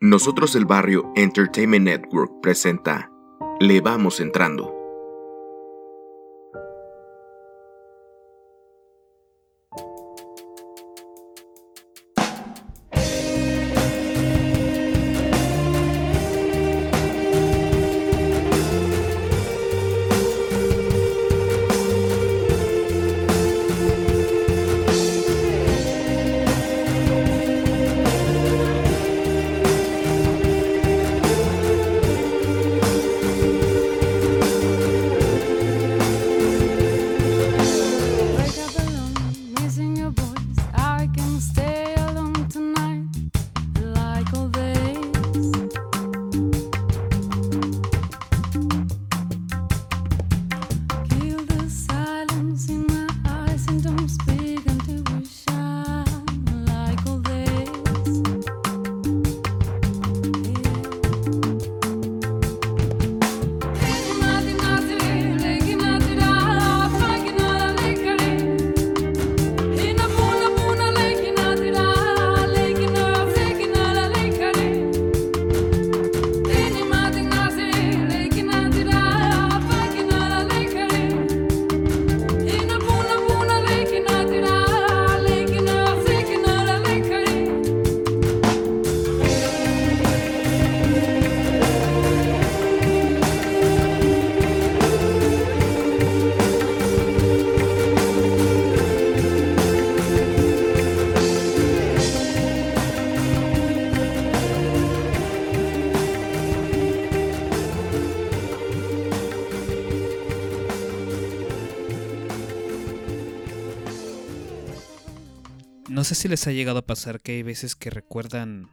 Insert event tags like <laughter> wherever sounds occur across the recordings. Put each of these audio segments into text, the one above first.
Nosotros el Barrio Entertainment Network presenta Le Vamos Entrando. Sé si les ha llegado a pasar que hay veces que recuerdan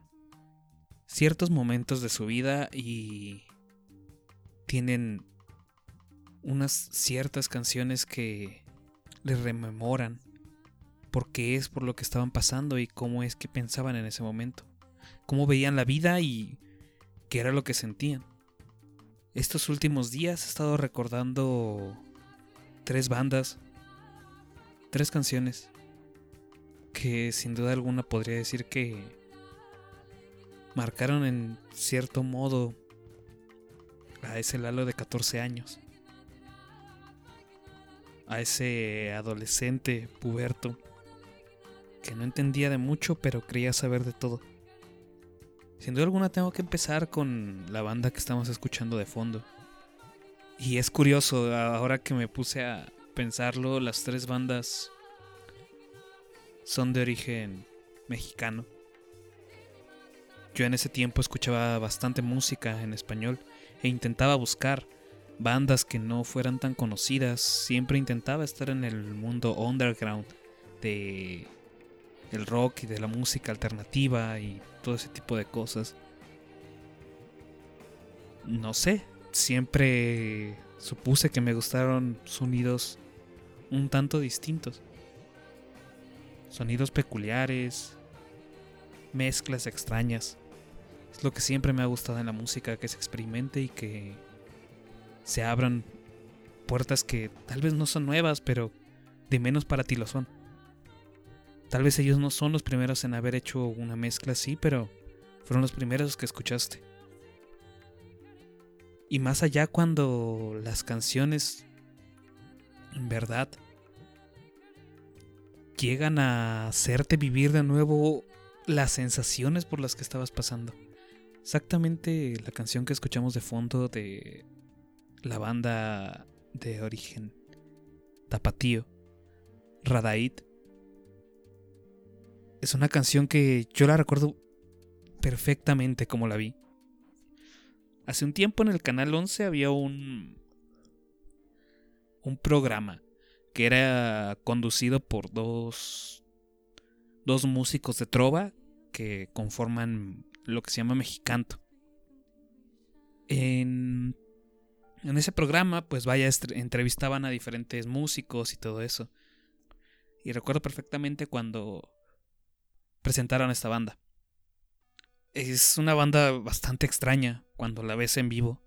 ciertos momentos de su vida y tienen unas ciertas canciones que les rememoran por qué es por lo que estaban pasando y cómo es que pensaban en ese momento, cómo veían la vida y qué era lo que sentían. Estos últimos días he estado recordando tres bandas, tres canciones que sin duda alguna podría decir que marcaron en cierto modo a ese Lalo de 14 años. A ese adolescente puberto que no entendía de mucho pero creía saber de todo. Sin duda alguna tengo que empezar con la banda que estamos escuchando de fondo. Y es curioso, ahora que me puse a pensarlo, las tres bandas son de origen mexicano. Yo en ese tiempo escuchaba bastante música en español e intentaba buscar bandas que no fueran tan conocidas. Siempre intentaba estar en el mundo underground de el rock y de la música alternativa y todo ese tipo de cosas. No sé, siempre supuse que me gustaron sonidos un tanto distintos sonidos peculiares, mezclas extrañas. Es lo que siempre me ha gustado en la música, que se experimente y que se abran puertas que tal vez no son nuevas, pero de menos para ti lo son. Tal vez ellos no son los primeros en haber hecho una mezcla así, pero fueron los primeros que escuchaste. Y más allá cuando las canciones en verdad llegan a hacerte vivir de nuevo las sensaciones por las que estabas pasando. Exactamente la canción que escuchamos de fondo de la banda de origen Tapatío, Radaid. Es una canción que yo la recuerdo perfectamente como la vi. Hace un tiempo en el canal 11 había un un programa que era conducido por dos, dos músicos de trova que conforman lo que se llama Mexicanto. En, en ese programa, pues vaya, entrevistaban a diferentes músicos y todo eso. Y recuerdo perfectamente cuando presentaron esta banda. Es una banda bastante extraña cuando la ves en vivo,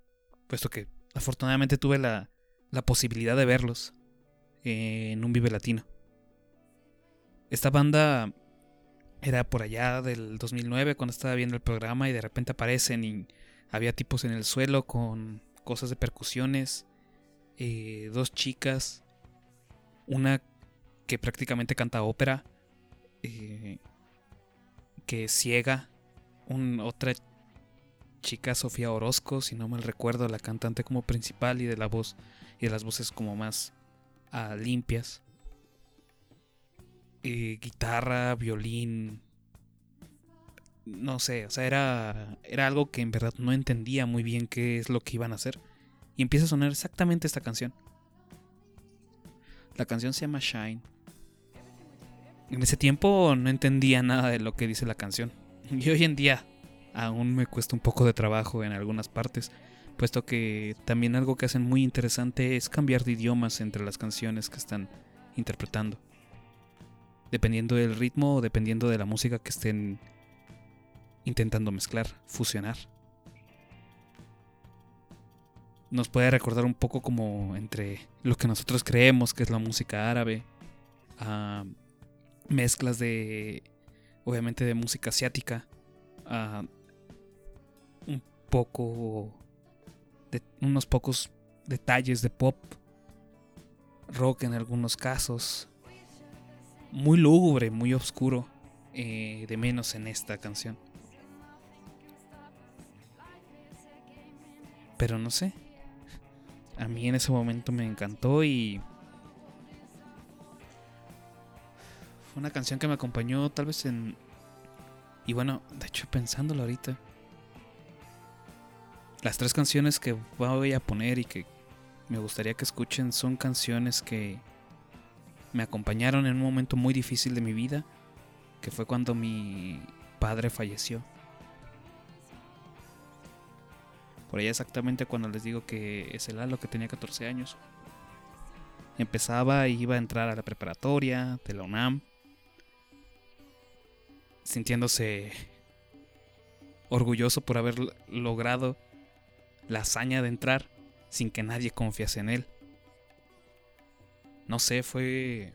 puesto que afortunadamente tuve la, la posibilidad de verlos en un Vive Latino. Esta banda era por allá del 2009 cuando estaba viendo el programa y de repente aparecen y había tipos en el suelo con cosas de percusiones, eh, dos chicas, una que prácticamente canta ópera, eh, que es ciega, un, otra chica Sofía Orozco, si no mal recuerdo, la cantante como principal y de la voz y de las voces como más ah, limpias. Guitarra, violín. No sé, o sea, era, era algo que en verdad no entendía muy bien qué es lo que iban a hacer. Y empieza a sonar exactamente esta canción. La canción se llama Shine. En ese tiempo no entendía nada de lo que dice la canción. Y hoy en día aún me cuesta un poco de trabajo en algunas partes, puesto que también algo que hacen muy interesante es cambiar de idiomas entre las canciones que están interpretando. Dependiendo del ritmo o dependiendo de la música que estén intentando mezclar, fusionar. Nos puede recordar un poco como entre lo que nosotros creemos que es la música árabe, a mezclas de, obviamente, de música asiática, a un poco de unos pocos detalles de pop, rock en algunos casos, muy lúgubre, muy oscuro, eh, de menos en esta canción. Pero no sé, a mí en ese momento me encantó y fue una canción que me acompañó tal vez en... Y bueno, de hecho pensándolo ahorita, las tres canciones que voy a poner y que me gustaría que escuchen son canciones que me acompañaron en un momento muy difícil de mi vida, que fue cuando mi padre falleció. Por ahí exactamente cuando les digo que es el Lalo que tenía 14 años. Empezaba y iba a entrar a la preparatoria de la UNAM, sintiéndose orgulloso por haber logrado la hazaña de entrar sin que nadie confiase en él. No sé, fue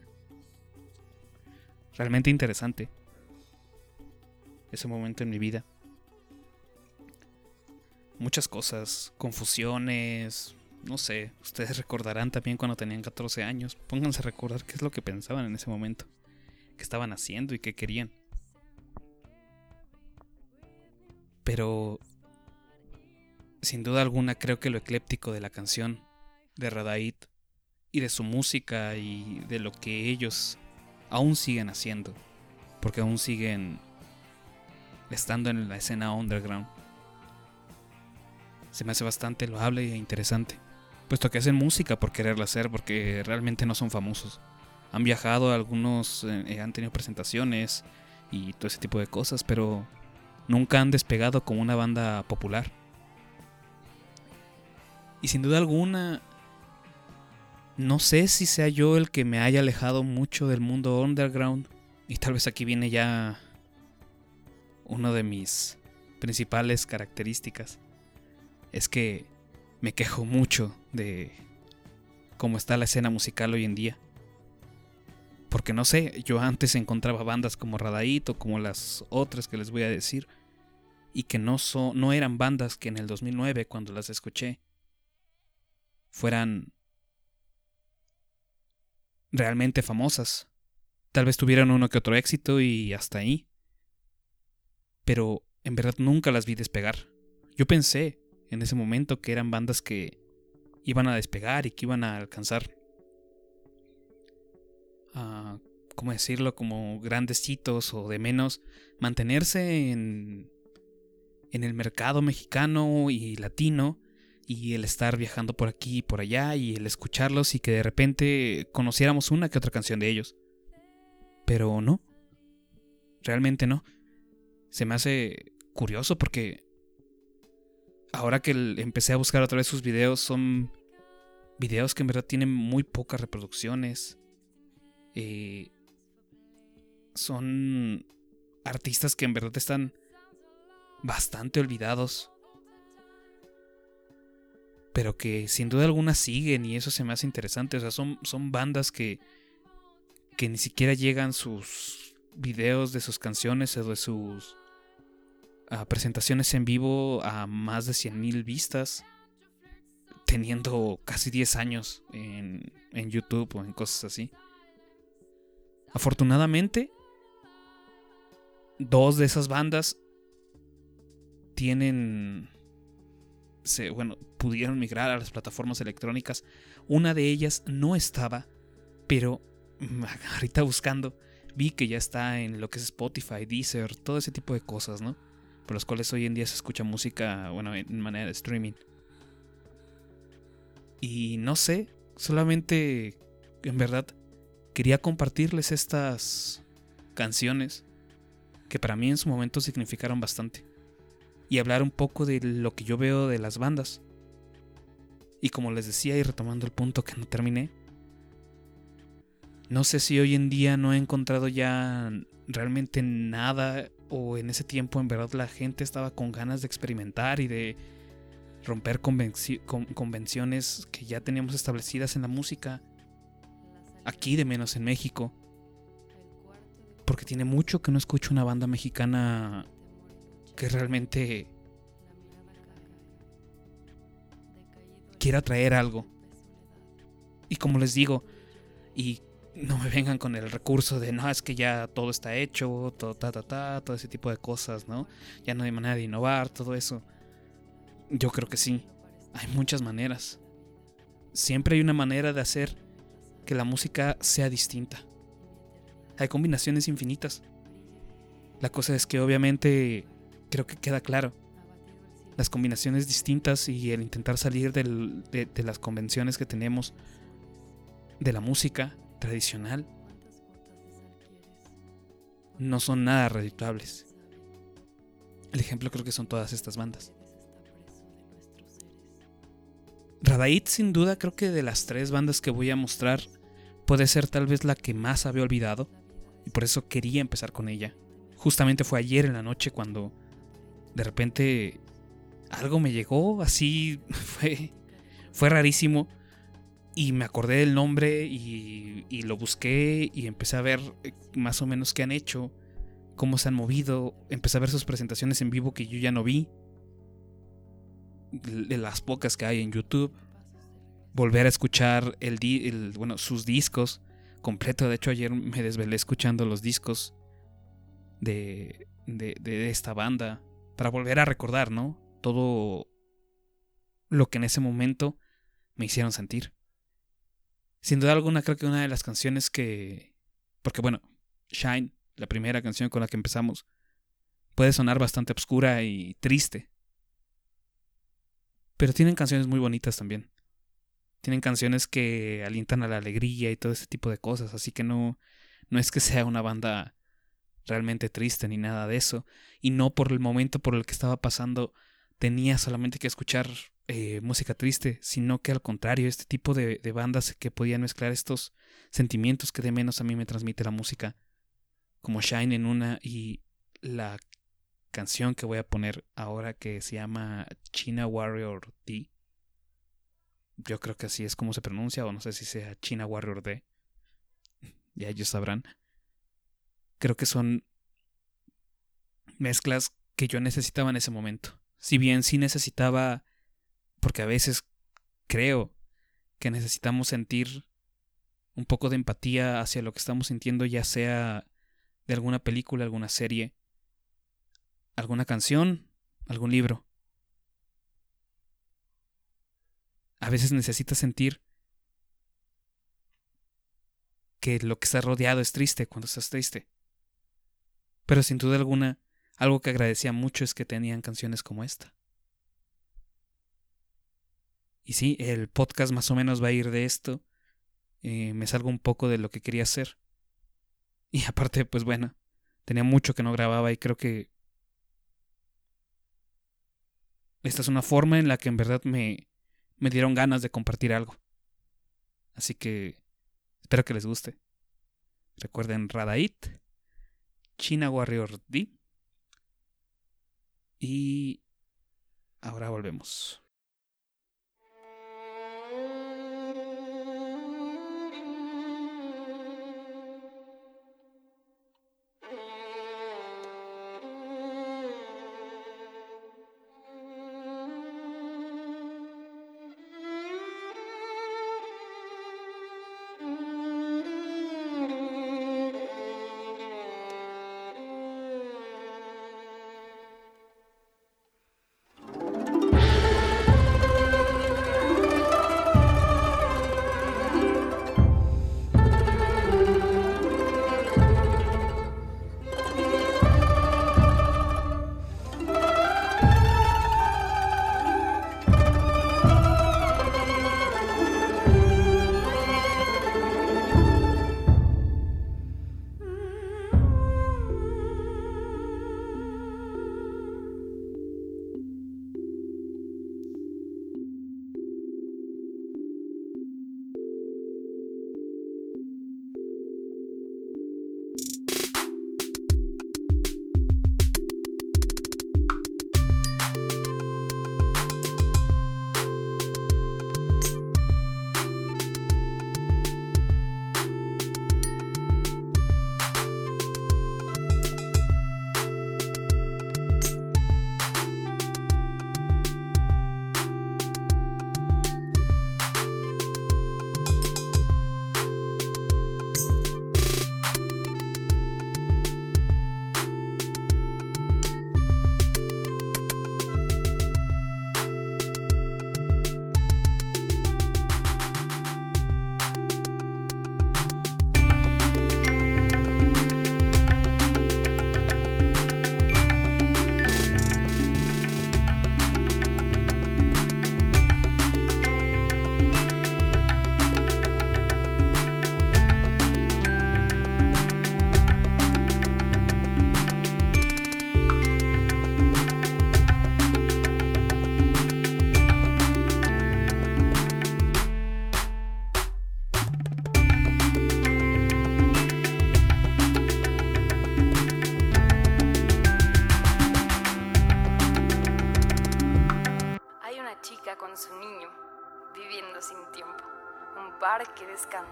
realmente interesante ese momento en mi vida. Muchas cosas, confusiones, no sé, ustedes <laughs> recordarán también cuando tenían 14 años. Pónganse a recordar qué es lo que pensaban en ese momento, qué estaban haciendo y qué querían. Pero sin duda alguna creo que lo ecléptico de la canción de Radait y de su música y de lo que ellos aún siguen haciendo, porque aún siguen estando en la escena underground. Se me hace bastante loable e interesante, puesto que hacen música por quererla hacer, porque realmente no son famosos. Han viajado, algunos eh, han tenido presentaciones y todo ese tipo de cosas, pero nunca han despegado como una banda popular. Y sin duda alguna, no sé si sea yo el que me haya alejado mucho del mundo underground. Y tal vez aquí viene ya una de mis principales características. Es que me quejo mucho de cómo está la escena musical hoy en día. Porque no sé, yo antes encontraba bandas como Radait o como las otras que les voy a decir. Y que no, son, no eran bandas que en el 2009 cuando las escuché fueran realmente famosas. Tal vez tuvieran uno que otro éxito y hasta ahí. Pero en verdad nunca las vi despegar. Yo pensé en ese momento que eran bandas que iban a despegar y que iban a alcanzar, uh, ¿cómo decirlo? Como grandes hitos o de menos mantenerse en, en el mercado mexicano y latino y el estar viajando por aquí y por allá y el escucharlos y que de repente conociéramos una que otra canción de ellos. Pero no. Realmente no. Se me hace curioso porque ahora que empecé a buscar otra vez sus videos son videos que en verdad tienen muy pocas reproducciones. Eh, son artistas que en verdad están bastante olvidados pero que sin duda alguna siguen y eso se me hace interesante. O sea, son, son bandas que, que ni siquiera llegan sus videos de sus canciones o de sus ah, presentaciones en vivo a más de 100.000 vistas, teniendo casi 10 años en, en YouTube o en cosas así. Afortunadamente, dos de esas bandas tienen se, bueno, pudieron migrar a las plataformas electrónicas. Una de ellas no estaba, pero <laughs> ahorita buscando vi que ya está en lo que es Spotify, Deezer, todo ese tipo de cosas, ¿no? Por los cuales hoy en día se escucha música, bueno, en manera de streaming. Y no sé, solamente en verdad quería compartirles estas canciones que para mí en su momento significaron bastante y hablar un poco de lo que yo veo de las bandas. Y como les decía y retomando el punto que no terminé, no sé si hoy en día no he encontrado ya realmente nada o en ese tiempo en verdad la gente estaba con ganas de experimentar y de romper convenciones que ya teníamos establecidas en la música, aquí de menos en México. Porque tiene mucho que no escucho una banda mexicana que realmente quiera traer algo. Y como les digo, y no me vengan con el recurso de no, es que ya todo está hecho, todo ta ta ta, todo ese tipo de cosas, ¿no? Ya no hay manera de innovar, todo eso. Yo creo que sí, hay muchas maneras. Siempre hay una manera de hacer que la música sea distinta. Hay combinaciones infinitas. La cosa es que obviamente creo que queda claro. Las combinaciones distintas y el intentar salir de, las convenciones que tenemos de la música tradicional no son nada redituables. El ejemplo creo que son todas estas bandas. Radait sin duda creo que de las tres bandas que voy a mostrar puede ser tal vez la que más había olvidado y por eso quería empezar con ella. Justamente fue ayer en la noche cuando de repente algo me llegó, así <laughs> fue, fue rarísimo. Y me acordé del nombre y, y, lo busqué y empecé a ver eh, más o menos qué han hecho, cómo se han movido. Empecé a ver sus presentaciones en vivo que yo ya no vi. De las pocas que hay en YouTube. Volver a escuchar el, el, bueno, sus discos completo. De hecho, ayer me desvelé escuchando los discos de, de, de esta banda para volver a recordar, ¿no? Todo lo que en ese momento me hicieron sentir. Sin duda alguna creo que una de las canciones que... Porque bueno, Shine, la primera canción con la que empezamos, puede sonar bastante oscura y triste. Pero tienen canciones muy bonitas también. Tienen canciones que alientan a la alegría y todo ese tipo de cosas, así que no, no es que sea una banda realmente triste ni nada de eso. Y no por el momento por el que estaba pasando tenía solamente que escuchar eh, música triste, sino que al contrario, este tipo de, de, bandas que podían mezclar estos sentimientos que de menos a mí me transmite la música, como Shine en una y la canción que voy a poner ahora que se llama China Warrior D. Yo creo que así es como se pronuncia, o no sé si sea China Warrior D. <laughs> Ya ellos sabrán creo que son mezclas que yo necesitaba en ese momento. Si bien sí necesitaba, porque a veces creo que necesitamos sentir un poco de empatía hacia lo que estamos sintiendo, ya sea de alguna película, alguna serie, alguna canción, algún libro. A veces necesitas sentir que lo que está rodeado es triste cuando estás triste. Pero sin duda alguna, algo que agradecía mucho es que tenían canciones como esta. Y sí, el podcast más o menos va a ir de esto. Eh, me salgo un poco de lo que quería hacer. Y <laughs> aparte, pues bueno, tenía mucho que no grababa y creo que esta es una forma en la que en verdad me, me dieron ganas de compartir algo. Así que espero que les guste. Recuerden Radait China Warrior D. Y ahora volvemos.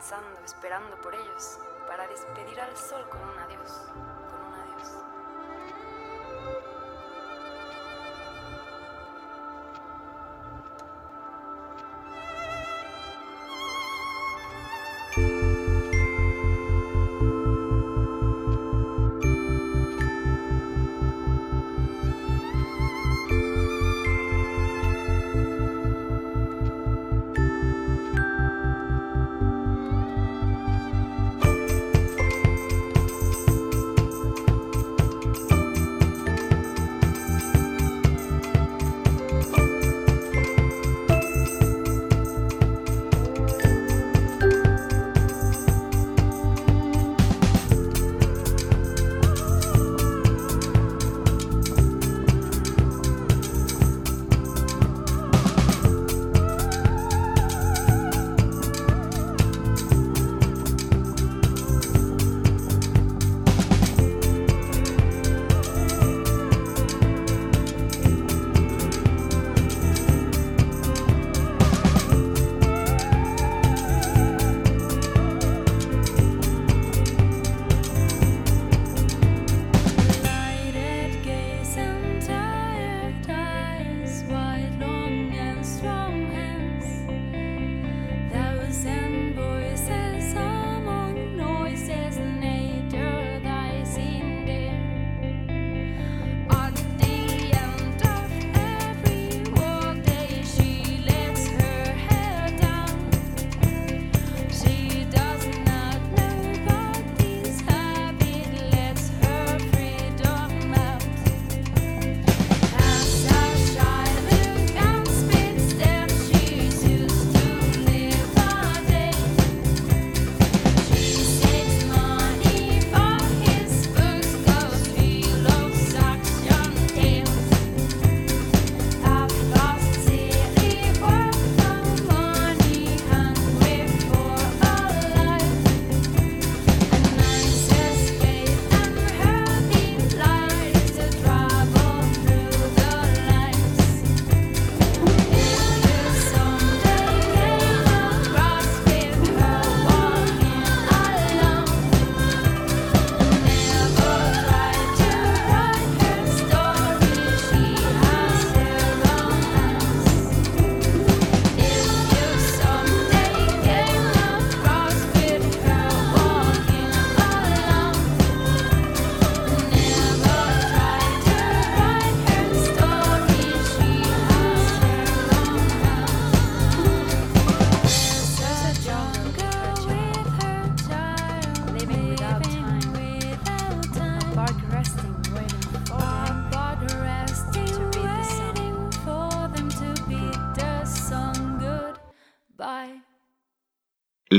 Descansando, esperando por ellos, para despedir al sol con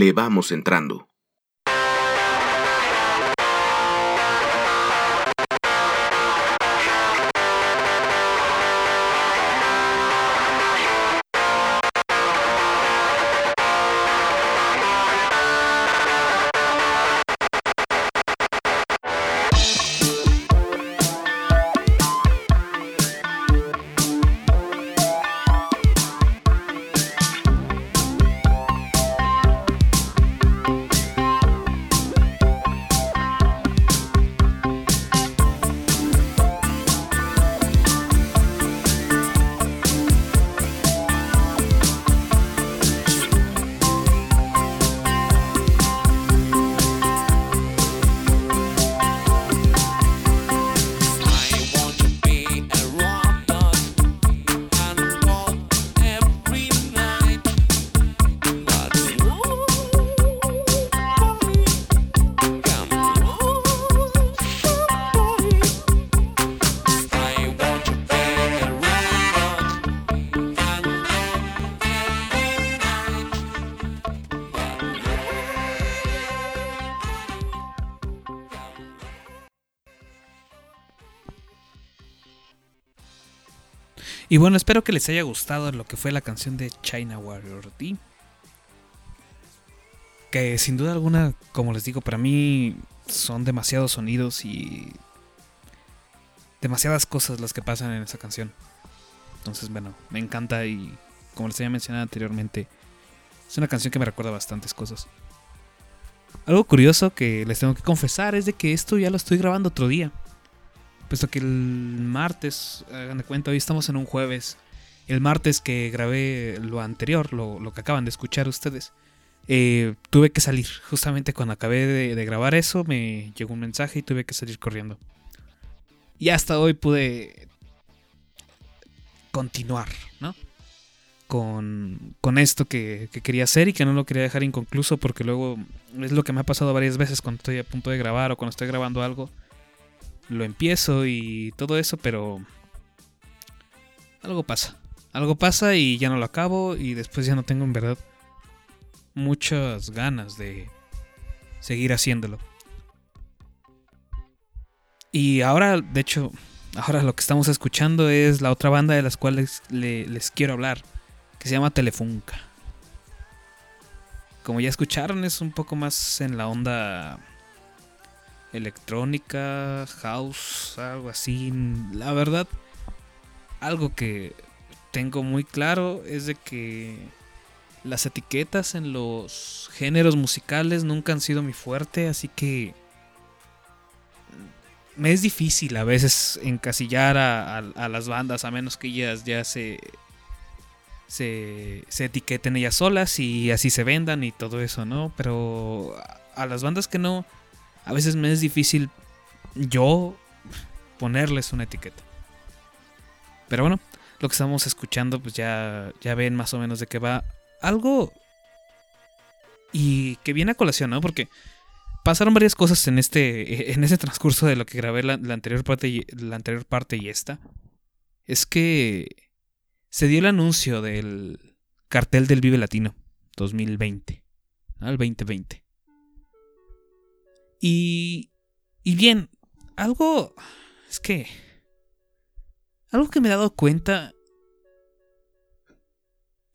Le vamos entrando. Y bueno, espero que les haya gustado lo que fue la canción de China Warrior D. Que sin duda alguna, como les digo, para mí son demasiados sonidos y demasiadas cosas las que pasan en esa canción. Entonces, bueno, me encanta y como les había mencionado anteriormente, es una canción que me recuerda bastantes cosas. Algo curioso que les tengo que confesar es de que esto ya lo estoy grabando otro día. Puesto que el martes, hagan de cuenta, hoy estamos en un jueves. El martes que grabé lo anterior, lo, lo que acaban de escuchar ustedes, eh, tuve que salir. Justamente cuando acabé de, de grabar eso, me llegó un mensaje y tuve que salir corriendo. Y hasta hoy pude continuar, ¿no? Con, con esto que, que quería hacer y que no lo quería dejar inconcluso porque luego es lo que me ha pasado varias veces cuando estoy a punto de grabar o cuando estoy grabando algo. Lo empiezo y todo eso, pero algo pasa. Algo pasa y ya no lo acabo y después ya no tengo en verdad muchas ganas de seguir haciéndolo. Y ahora, de hecho, ahora lo que estamos escuchando es la otra banda de las cuales le- les quiero hablar, que se llama Telefunca. Como ya escucharon, es un poco más en la onda electrónica, house, algo así. La verdad, algo que tengo muy claro es de que las etiquetas en los géneros musicales nunca han sido mi fuerte, así que me es difícil a veces encasillar a, a- las bandas a menos que ellas ya se, se se etiqueten ellas solas y así se vendan y todo eso, ¿no? Pero a las bandas que no, a veces me es difícil yo ponerles una etiqueta. Pero bueno, lo que estamos escuchando, pues ya, ya ven más o menos de qué va. Algo. Y que viene a colación, ¿no? Porque pasaron varias cosas en este. <laughs> En ese transcurso de lo que grabé la, anterior parte y, la anterior parte y esta. Es que se dio el anuncio del cartel del Vive Latino 2020. ¿no? El 2020. Y. Y bien, algo. Es que. Algo que me he dado cuenta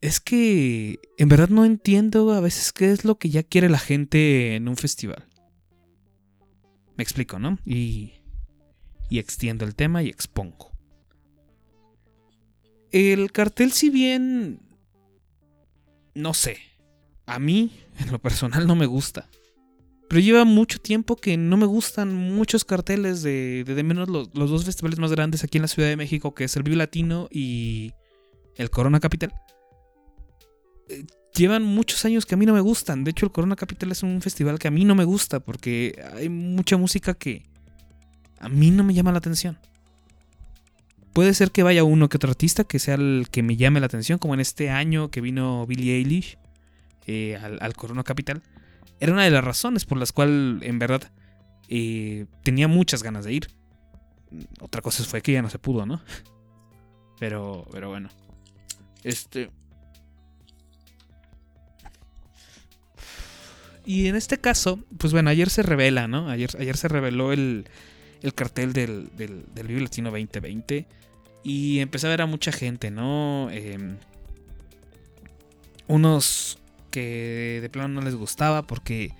es que en verdad no entiendo a veces qué es lo que ya quiere la gente en un festival. Me explico, ¿no? Y, y extiendo el tema y expongo. El cartel, si bien... No sé. A mí, en lo personal, no me gusta. Pero lleva mucho tiempo que no me gustan muchos carteles de, de, menos los, los dos festivales más grandes aquí en la Ciudad de México, que es el Vive Latino y el Corona Capital. Eh, Llevan muchos años que a mí no me gustan. De hecho, el Corona Capital es un festival que a mí no me gusta porque hay mucha música que a mí no me llama la atención. Puede ser que vaya uno que otro artista que sea el que me llame la atención, como en este año que vino Billie Eilish eh, al, al Corona Capital era una de las razones por las cuales en verdad eh, tenía muchas ganas de ir. Otra cosa fue que ya no se pudo, ¿no? <laughs> Pero, pero bueno. Este. Y en este caso, pues bueno, ayer se revela, ¿no? Ayer, ayer se reveló el, el cartel del, del, del Vive Latino 2020. Y empecé a ver a mucha gente, ¿no? Em, unos de plano no les gustaba porque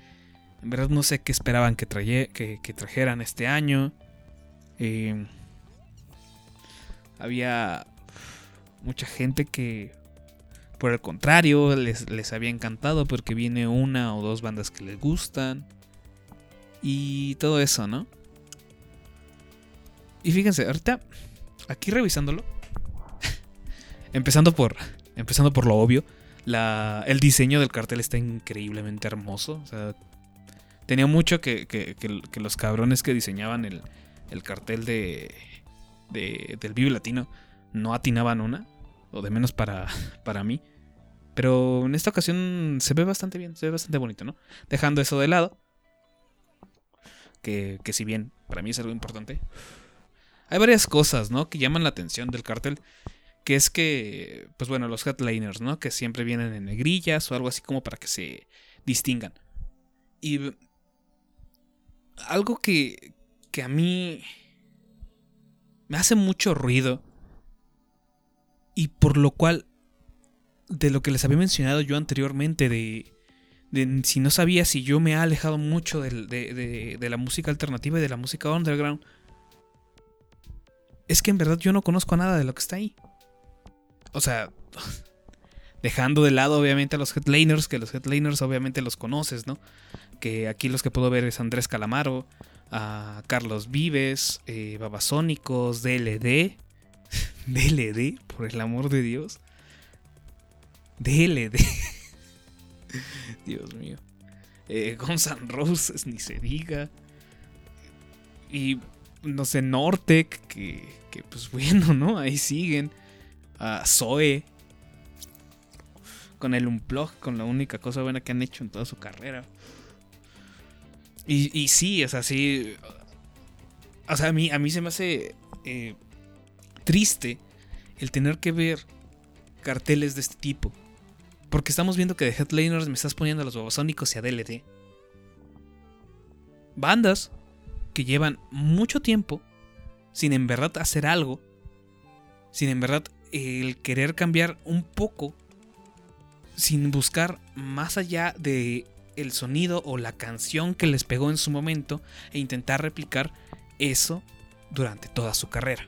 en verdad no sé qué esperaban que, que trajeran este año. Eh, había mucha gente que por el contrario les, les había encantado porque viene una o dos bandas que les gustan y todo eso, ¿no? Y fíjense, ahorita aquí revisándolo, <laughs> empezando por empezando por lo obvio, la, el diseño del cartel está increíblemente hermoso. O sea, tenía mucho que, que- los cabrones que diseñaban el, el cartel de, de- del Vive Latino no atinaban una. O de menos para, <laughs> para mí. Pero en esta ocasión se ve bastante bien, se ve bastante bonito, ¿no? Dejando eso de lado. Que, que si bien para mí es algo importante. Hay varias cosas, ¿no? Que llaman la atención del cartel que es que, pues bueno, los headliners, ¿no? Que siempre vienen en negrillas o algo así como para que se distingan. Y algo que, que a mí me hace mucho ruido y por lo cual, de lo que les había mencionado yo anteriormente, de, de si no sabía si yo me he alejado mucho de, de- de la música alternativa y de la música underground, es que en verdad yo no conozco nada de lo que está ahí. O sea, <laughs> Dejando de lado obviamente a los headliners, que los headliners obviamente los conoces, ¿no? Que aquí los que puedo ver es Andrés Calamaro, a Carlos Vives, eh, Babasónicos, DLD. DLD, <laughs> por el amor de Dios. DLD. <laughs> Dios mío. Eh, Guns Roses, ni se diga. Y no sé, Nortec, que, que pues bueno, ¿no? Ahí siguen. A Zoe. Con el Unplug, con la única cosa buena que han hecho en toda su carrera. Y, y sí, o sea, sí. O sea, a mí, a mí se me hace eh, triste el tener que ver carteles de este tipo. Porque estamos viendo que de Headliners me estás poniendo a los Babasónicos y a DLD. Bandas que llevan mucho tiempo sin en verdad hacer algo. Sin en verdad el querer cambiar un poco. Sin buscar más allá de el sonido o la canción que les pegó en su momento e intentar replicar eso durante toda su carrera.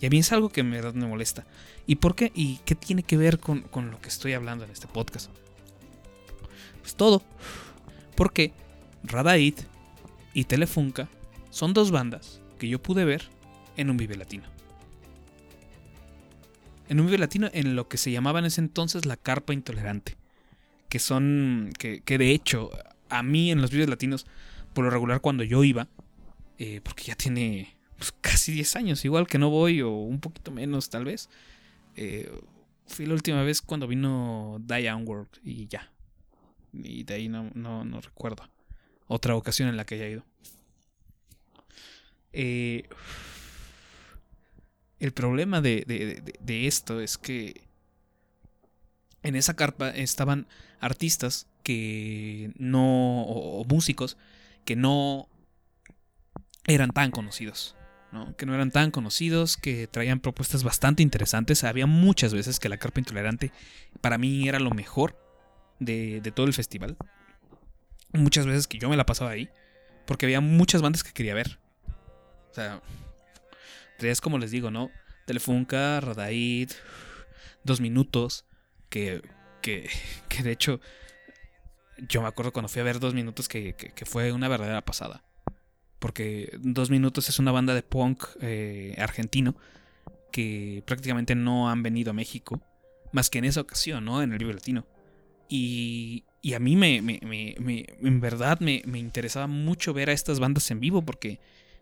Y a mí es algo que me molesta. ¿Y por qué? ¿Y qué tiene que ver con, con lo que estoy hablando en este podcast? Pues todo. Porque Radaid y Telefunka son dos bandas que yo pude ver en un Vive Latino. En un Vive Latino en lo que se llamaba en ese entonces la Carpa Intolerante. Que son. que, de hecho, a mí en los Vives Latinos, por lo regular cuando yo iba, eh, porque ya tiene pues, casi 10 años, igual que no voy, o un poquito menos tal vez. Eh, fui la última vez cuando vino Diane World y ya. Y de ahí no, no, no recuerdo otra ocasión en la que haya ido. Eh, el problema de, de- esto es que en esa carpa estaban artistas que no. o, o músicos que no eran tan conocidos. ¿no? Que no eran tan conocidos, que traían propuestas bastante interesantes. Había muchas veces que la carpa intolerante para mí era lo mejor de, de todo el festival. Muchas veces que yo me la pasaba ahí. Porque había muchas bandas que quería ver. O sea, traías como les digo, ¿no? Telefunka, Radaid, Dos Minutos, que, que, <laughs> que de hecho yo me acuerdo cuando fui a ver Dos Minutos que, que- fue una verdadera pasada. Porque Dos Minutos es una banda de punk eh, argentino que prácticamente no han venido a México, más que en esa ocasión, ¿no? En el Vive Latino. Y, y a mí me, me- me- me- en verdad me interesaba mucho ver a estas bandas en vivo porque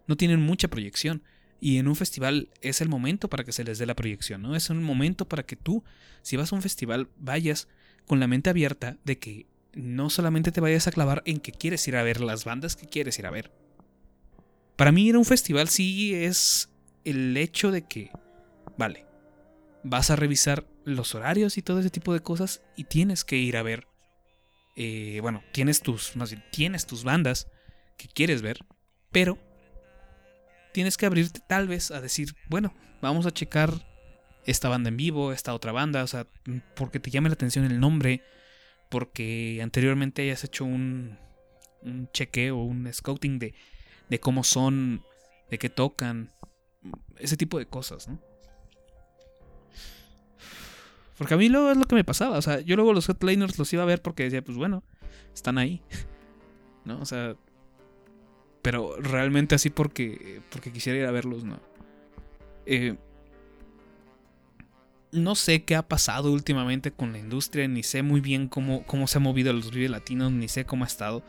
no tienen mucha proyección. Y en un festival es el momento para que se les dé la proyección, ¿no? Es un momento para que tú, si vas a un festival, vayas con la mente abierta de que no solamente te vayas a clavar en que quieres ir a ver las bandas que quieres ir a ver. Para mí ir a un festival sí es el hecho de que, vale, vas a revisar los horarios y todo ese tipo de cosas y tienes que ir a ver, eh, bueno, tienes tus, más bien, tienes tus bandas que quieres ver, pero tienes que abrirte tal vez a decir, bueno, vamos a checar esta banda en vivo, esta otra banda, o sea, porque te llame la atención el nombre, porque anteriormente hayas hecho un, un chequeo, un scouting de, de cómo son, de qué tocan, ese tipo de cosas, ¿no? Porque a mí luego es lo que me pasaba, o sea, yo luego los headliners los iba a ver porque decía, pues bueno, están ahí, <laughs> ¿no? O sea, pero realmente así porque, porque quisiera ir a verlos, ¿no? Eh, no sé qué ha pasado últimamente con la industria, ni sé muy bien cómo, cómo se ha movido los Vive Latinos, ni sé cómo ha estado.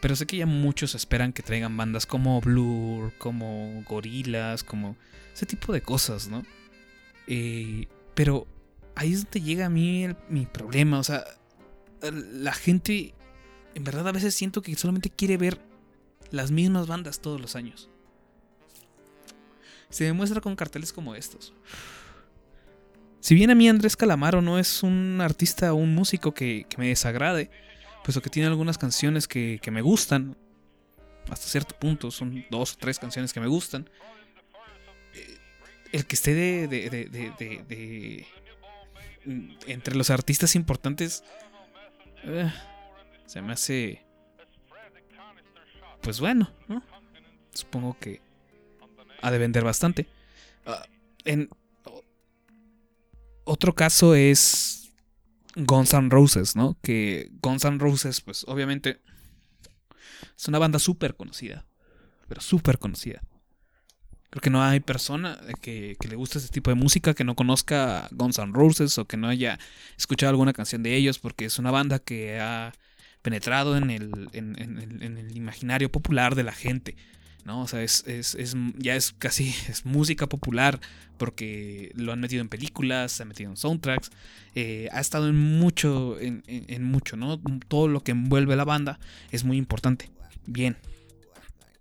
Pero sé que ya muchos esperan que traigan bandas como Blur, como Gorilas, como ese tipo de cosas, ¿no? Eh, pero ahí es donde llega a mí mi problema. O sea, la gente, en verdad a veces siento que solamente quiere ver las mismas bandas todos los años. Se demuestra con carteles como estos. Si bien a mí Andrés Calamaro no es un artista o un músico que, me desagrade, puesto que tiene algunas canciones que, me gustan, hasta cierto punto, son dos o tres canciones que me gustan. eh, El que esté de- de- de- de- mm, entre los artistas importantes eh, se me hace pues bueno, ¿no? Supongo que ha de vender bastante. Ah, en, otro caso es Guns N' Roses, ¿no? Que Guns N' Roses, pues obviamente es una banda súper conocida, pero súper conocida. Creo que no hay persona que, que le guste ese tipo de música que no conozca Guns N' Roses o que no haya escuchado alguna canción de ellos, porque es una banda que ha penetrado en el, imaginario popular de la gente. ¿no? O sea, es, es- es- ya es casi <laughs> es música popular porque lo han metido en películas, se ha metido en soundtracks, eh, ha estado en mucho, en- en mucho, ¿no? Todo lo que envuelve la banda es muy importante. Bien.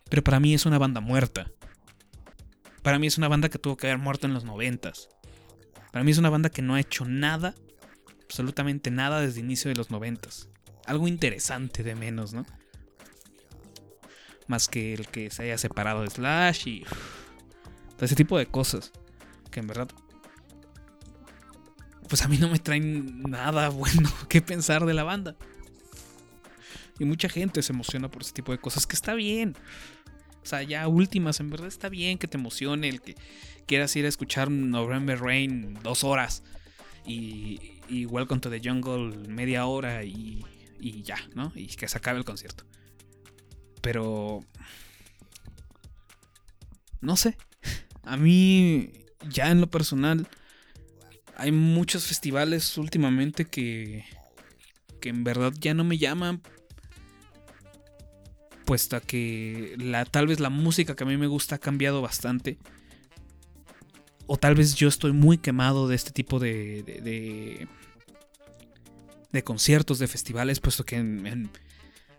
Pero para mí es una banda muerta. Para mí es una banda que tuvo que haber muerto en los noventas. Para mí es una banda que no ha hecho nada, absolutamente nada desde el inicio de los noventas. Algo interesante de menos, ¿no? Más que el que se haya separado de Slash y todo ese tipo de cosas. Que en verdad. Pues a mí no me traen nada <laughs> bueno que pensar de la banda. Y mucha gente se emociona por ese tipo de cosas, que está bien. O sea, ya últimas, en verdad está bien que te emocione el que quieras ir a escuchar November Rain dos horas. Y, y Welcome to the Jungle media hora y, y ya, ¿no? Y que se acabe el concierto. Pero... No sé. A mí, ya en lo personal, hay muchos festivales últimamente que, que en verdad ya no me llaman. Puesto que la, tal vez la música que a mí me gusta ha cambiado bastante. O tal vez yo estoy muy quemado de este tipo de, de conciertos, de festivales, puesto que en- en-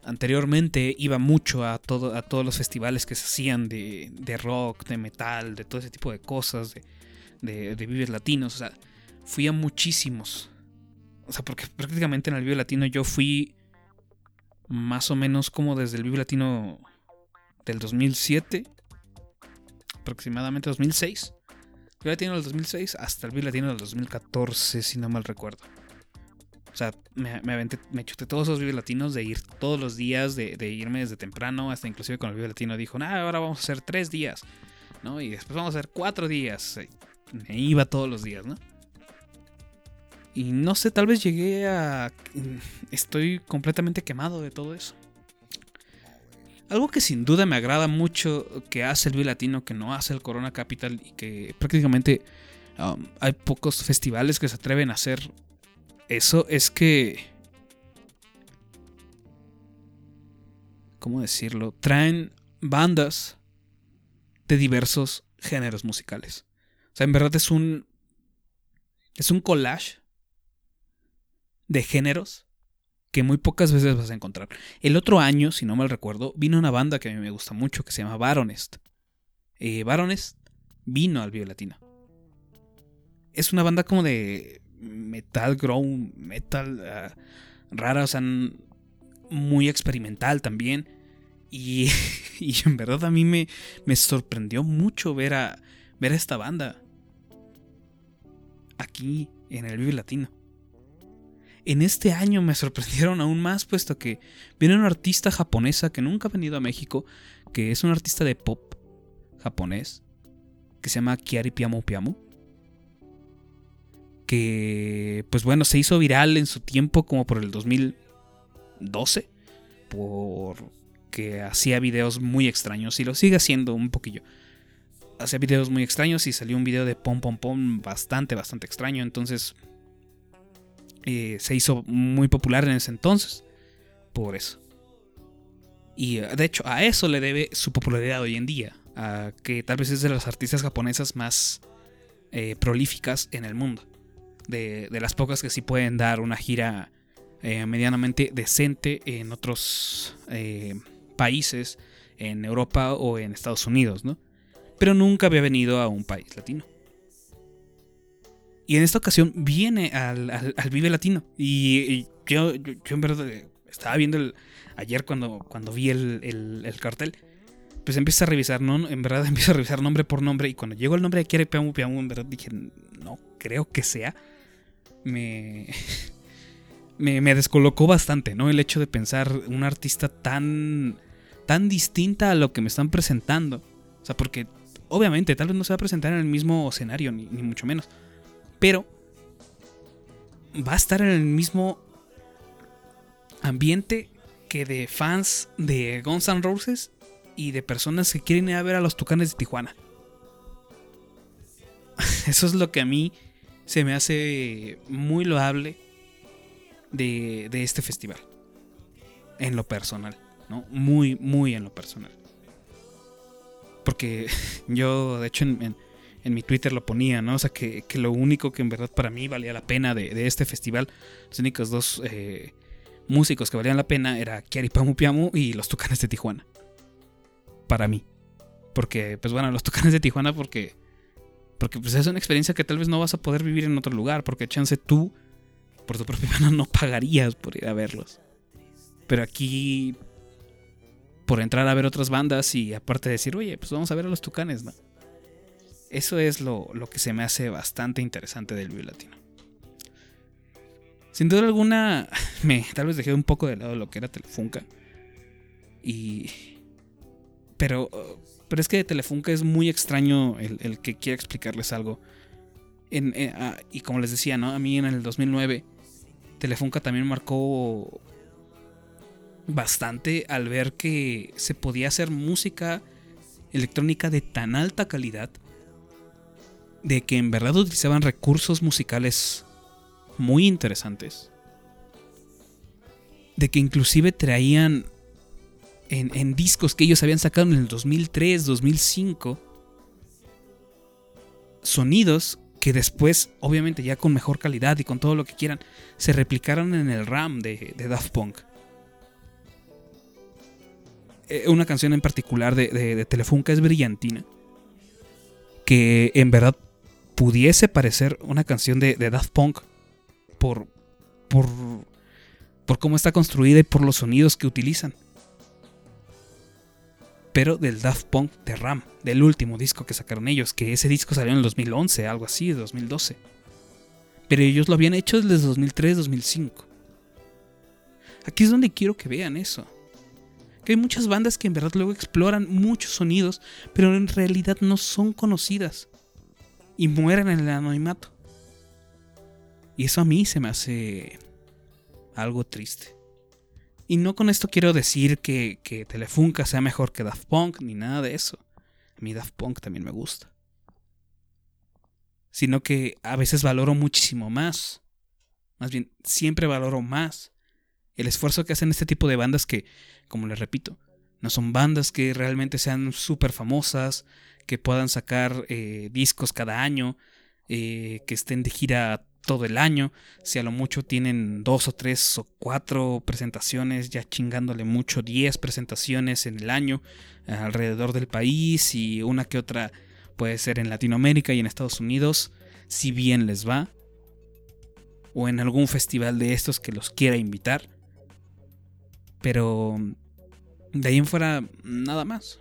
anteriormente iba mucho a, todo, a todos los festivales que se hacían de, de rock, de metal, de todo ese tipo de cosas, de, de, de Vives Latinos. O sea, fui a muchísimos. O sea, porque prácticamente en el Vive Latino yo fui más o menos como desde el Vive Latino del 2007, aproximadamente 2006. Vive Latino del 2006 hasta el Vive Latino del 2014, si no mal recuerdo. O sea, me, aventé, me chuté todos esos Vive Latinos de ir todos los días, de, irme desde temprano, hasta inclusive con el Vive Latino dijo, nah, ahora vamos a hacer tres días, ¿no? Y después vamos a hacer cuatro días. Eh, Me iba todos los días, ¿no? Y no sé, tal vez llegué a... Estoy completamente quemado de todo eso. Algo que sin duda me agrada mucho que hace el Vive Latino, que no hace el Corona Capital y que prácticamente um, hay pocos festivales que se atreven a hacer eso, es que... ¿Cómo decirlo? Traen bandas de diversos géneros musicales. O sea, en verdad es un... Es un collage de géneros que muy pocas veces vas a encontrar. El otro año, si no mal recuerdo, vino una banda que a mí me gusta mucho que se llama Baronest. Eh, Baronest vino al Vive Latino. Es una banda como de metal, grown, metal ah, rara, o sea, muy experimental también. Y, <laughs> y en verdad a mí me, me sorprendió mucho ver a, ver a esta banda aquí en el Vive Latino. En este año me sorprendieron aún más, puesto que viene una artista japonesa que nunca ha venido a México, que es una artista de pop japonés, que se llama Kiari Piamo Piamo. Que, pues bueno, se hizo viral en su tiempo, como por el 2012, porque hacía videos muy extraños y lo sigue haciendo un poquillo. Hacía videos muy extraños y salió un video de Pom Pom Pom bastante, bastante extraño. Entonces, eh, se hizo muy popular en ese entonces. Por eso. Y eh, de hecho, a eso le debe su popularidad hoy en día. A que tal vez es de las artistas japonesas más eh, prolíficas en el mundo. De, de las pocas que sí pueden dar una gira eh, medianamente decente en otros eh, países, en Europa o en Estados Unidos, ¿no? Pero nunca había venido a un país latino. Y en esta ocasión viene al, al- al Vive Latino. Y, yo, yo, en verdad eh, estaba viendo el, ayer cuando, cuando vi el, el- el cartel. Pues empiezo a revisar, ¿no? En verdad <laughs> empiezo a revisar nombre por nombre. Y cuando llegó el nombre de Kiere Piamu Piamu, en verdad dije, no creo que sea. Me, <laughs> me, me descolocó bastante, ¿no? El hecho de pensar una artista tan, tan distinta a lo que me están presentando. O sea, porque obviamente tal vez no se va a presentar en el mismo escenario, ni, ni mucho menos. Pero va a estar en el mismo ambiente que de fans de Guns N' Roses y de personas que quieren ir a ver a los Tucanes de Tijuana. <laughs> Eso es lo que a mí se me hace muy loable de, de este festival. En lo personal, ¿no? Muy, muy en lo personal. Porque <laughs> yo, de hecho, en, en- mi Twitter lo ponía, ¿no? O sea, que, que lo único que en verdad para mí valía la pena de, de este festival, los únicos dos eh, músicos que valían la pena era Kiari Pamu Piamu y los Tucanes de Tijuana. Para mí. Porque, pues bueno, los Tucanes de Tijuana porque... Porque pues es una experiencia que tal vez no vas a poder vivir en otro lugar. Porque chance tú, por tu propia <laughs> mano, no pagarías por ir a verlos. Pero aquí, por entrar a ver otras bandas y aparte decir, oye, pues vamos a ver a los Tucanes, ¿no? Eso es lo, lo que se me hace bastante interesante del Vive Latino. Sin duda alguna, <laughs> me tal vez dejé un poco de lado lo que era Telefunca. Y. Pero. Pero es que de Telefunca es muy extraño el, el que quiera explicarles algo. En- eh, ah, y como les decía, ¿no? A mí en el 2009, Telefunca también marcó bastante al ver que se podía hacer música electrónica de tan alta calidad de que en verdad utilizaban recursos musicales muy interesantes. De que inclusive traían en, discos que ellos habían sacado en el 2003, 2005, sonidos que después, obviamente ya con mejor calidad y con todo lo que quieran, se replicaron en el RAM de, Daft Punk. Eh, Una canción en particular de, de, de Telefunca es Brillantina. Que en verdad pudiese parecer una canción de Daft Punk por, por, por cómo está construida y por los sonidos que utilizan. Pero del Daft Punk de Ram, del último disco que sacaron ellos, que ese disco salió en el 2011, algo así, 2012. Pero ellos lo habían hecho desde 2003-2005. Aquí es donde quiero que vean eso. Que hay muchas bandas que en verdad luego exploran muchos sonidos, pero en realidad no son conocidas. Y mueren en el anonimato. Y eso a mí se me hace algo triste. Y no con esto quiero decir que, que Telefunca sea mejor que Daft Punk, ni nada de eso. A mí Daft Punk también me gusta. Sino que a veces valoro muchísimo más. Más bien, siempre valoro más el esfuerzo que hacen este tipo de bandas que, como les repito, no son bandas que realmente sean súper famosas, que puedan sacar eh, discos cada año, eh, que estén de gira todo el año. Si a lo mucho tienen dos o tres o cuatro presentaciones, ya chingándole mucho, diez presentaciones en el año eh, alrededor del país y una que otra puede ser en Latinoamérica y en Estados Unidos, si bien les va. O en algún festival de estos que los quiera invitar. Pero de ahí en fuera, nada más.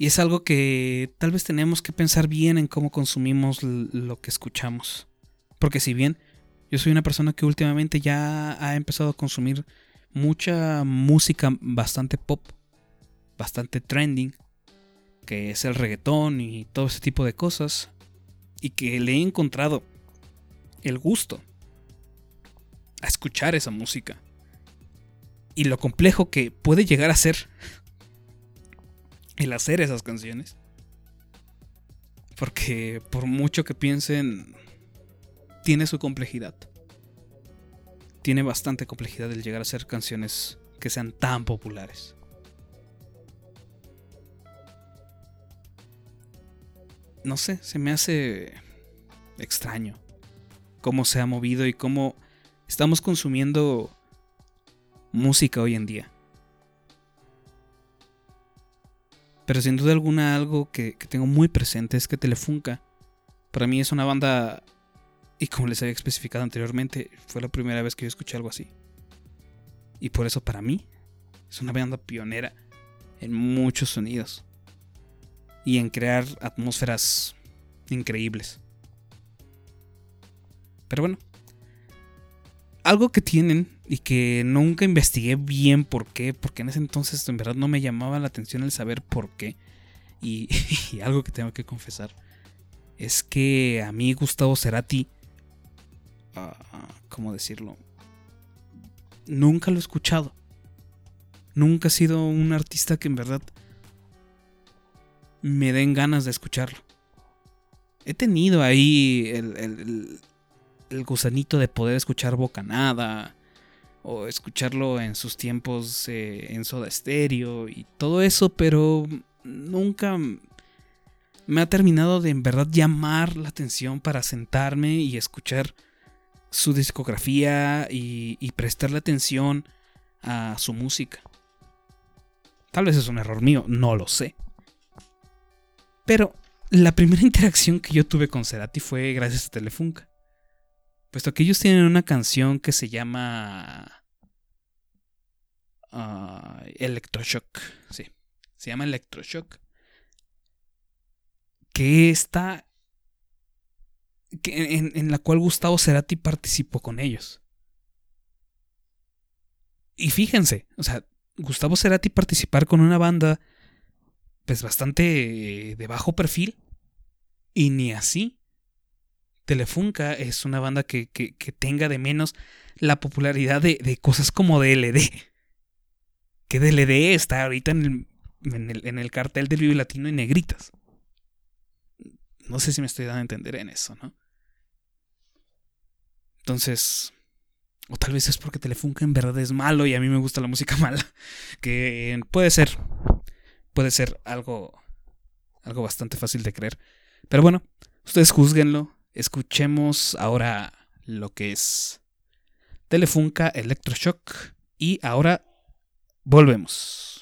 Y es algo que tal vez tenemos que pensar bien en cómo consumimos lo que escuchamos. Porque si bien yo soy una persona que últimamente ya ha empezado a consumir mucha música bastante pop, bastante trending, que es el reggaetón y todo ese tipo de cosas, y que le he encontrado el gusto a escuchar esa música. Y lo complejo que puede llegar a ser el hacer esas canciones. Porque por mucho que piensen, tiene su complejidad. Tiene bastante complejidad el llegar a hacer canciones que sean tan populares. No sé, se me hace extraño cómo se ha movido y cómo estamos consumiendo música hoy en día. Pero sin duda alguna algo que, que tengo muy presente es que Telefunca para mí es una banda, y como les había especificado anteriormente, fue la primera vez que yo escuché algo así. Y por eso para mí es una banda pionera en muchos sonidos y en crear atmósferas increíbles. Pero bueno, algo que tienen y que nunca investigué bien por qué, porque en ese entonces en verdad no me llamaba la atención el saber por qué. Y, <laughs> algo que tengo que confesar es que a mí Gustavo Cerati, ah, ¿cómo decirlo? Nunca lo he escuchado. Nunca ha sido un artista que en verdad me den ganas de escucharlo. He tenido ahí el- el- gusanito de poder escuchar Bocanada o escucharlo en sus tiempos eh, en Soda Stereo y todo eso, pero nunca me ha terminado de en verdad llamar la atención para sentarme y escuchar su discografía y, y prestarle atención a su música. Tal vez es un error mío, no lo sé. Pero la primera <laughs> interacción que yo tuve con Cerati fue gracias a Telefunka. Puesto que ellos tienen una canción que se llama. ah, Electroshock. Sí. Se llama Electroshock. Que está. Que en, en la cual Gustavo Cerati participó con ellos. Y fíjense, o sea, Gustavo Cerati participar con una banda. Pues bastante eh, de bajo perfil. Y ni así. Telefunka es una banda que, que- tenga de menos la popularidad de, de cosas como DLD. Que DLD está ahorita en el, en el, en el cartel del Vive Latino en negritas. No sé si me estoy dando a entender en eso, ¿no? Entonces. O tal vez es porque Telefunka en verdad es malo y a mí me gusta la música <laughs> mala. Que puede ser. Puede ser algo. Algo bastante fácil de creer. Pero bueno, ustedes juzguenlo. Escuchemos ahora lo que es Telefunka Electroshock. Y ahora volvemos.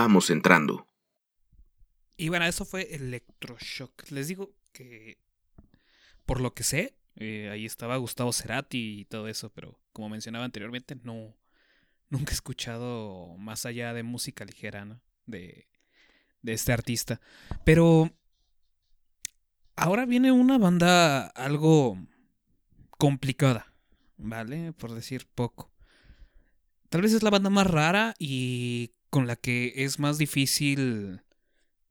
Vamos entrando. Y bueno, eso fue Electroshock. Les digo que, por lo que sé, eh, ahí estaba Gustavo Cerati y todo eso, pero como mencionaba anteriormente, no, nunca he escuchado más allá de música ligera, ¿no? De, de este artista. Pero ahora viene una banda algo complicada, ¿vale? Por decir poco. Tal vez es la banda más rara y con la que es más difícil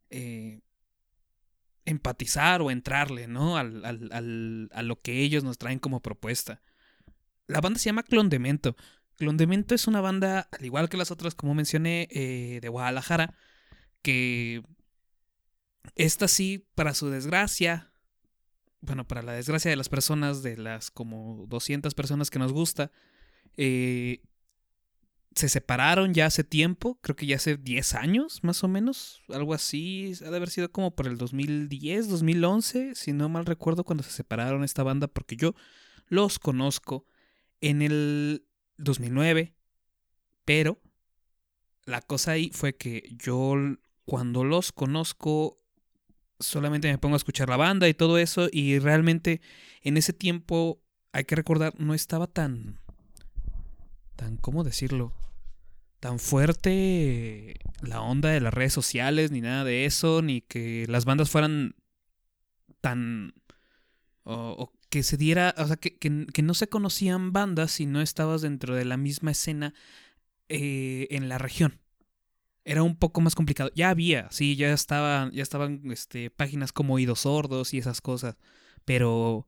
eh, empatizar o entrarle, ¿no? Al, al- al- a lo que ellos nos traen como propuesta. La banda se llama Clondemento. Clondemento es una banda, al igual que las otras, como mencioné, eh, de Guadalajara, que esta sí, para su desgracia, bueno, para la desgracia de las personas, de las como 200 personas que nos gusta, eh, se separaron ya hace tiempo, creo que ya hace 10 años, más o menos, algo así, ha de haber sido como por el 2010, 2011, si no mal recuerdo, cuando se separaron esta banda, porque yo los conozco en el 2009, pero la cosa ahí fue que yo cuando los conozco solamente me pongo a escuchar la banda y todo eso y realmente en ese tiempo hay que recordar no estaba tan tan cómo decirlo tan fuerte la onda de las redes sociales ni nada de eso ni que las bandas fueran tan o, que se diera o sea que, que- que no se conocían bandas si no estabas dentro de la misma escena eh, en la región era un poco más complicado. Ya había, sí, ya estaban, ya estaban este, páginas como Oídos Sordos y esas cosas, pero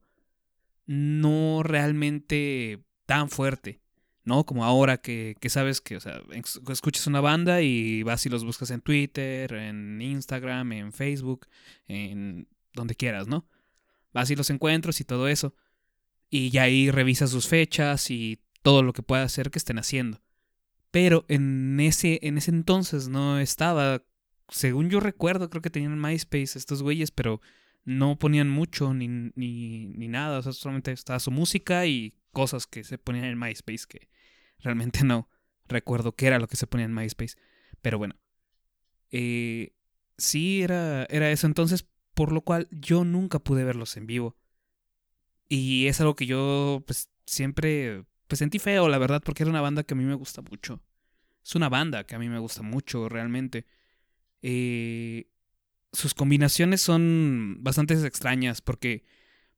no realmente tan fuerte, ¿no? Como ahora que, que sabes que, o sea, escuchas una banda y vas y los buscas en Twitter, en Instagram, en Facebook, en donde quieras, ¿no? Vas y los encuentras y todo eso. Y ya ahí revisas sus fechas y todo lo que pueda hacer que estén haciendo. Pero en ese, en ese entonces no estaba. Según yo recuerdo, creo que tenían MySpace estos güeyes, pero no ponían mucho ni, ni, ni nada. O sea, solamente estaba su música y cosas que se ponían en MySpace que realmente no recuerdo qué era lo que se ponía en MySpace. Pero bueno. Eh, sí, era, era eso entonces, por lo cual yo nunca pude verlos en vivo. Y es algo que yo pues siempre pues sentí feo, la verdad, porque era una banda que a mí me gusta mucho. Es una banda que a mí me gusta mucho, realmente. Eh, sus combinaciones son bastante extrañas porque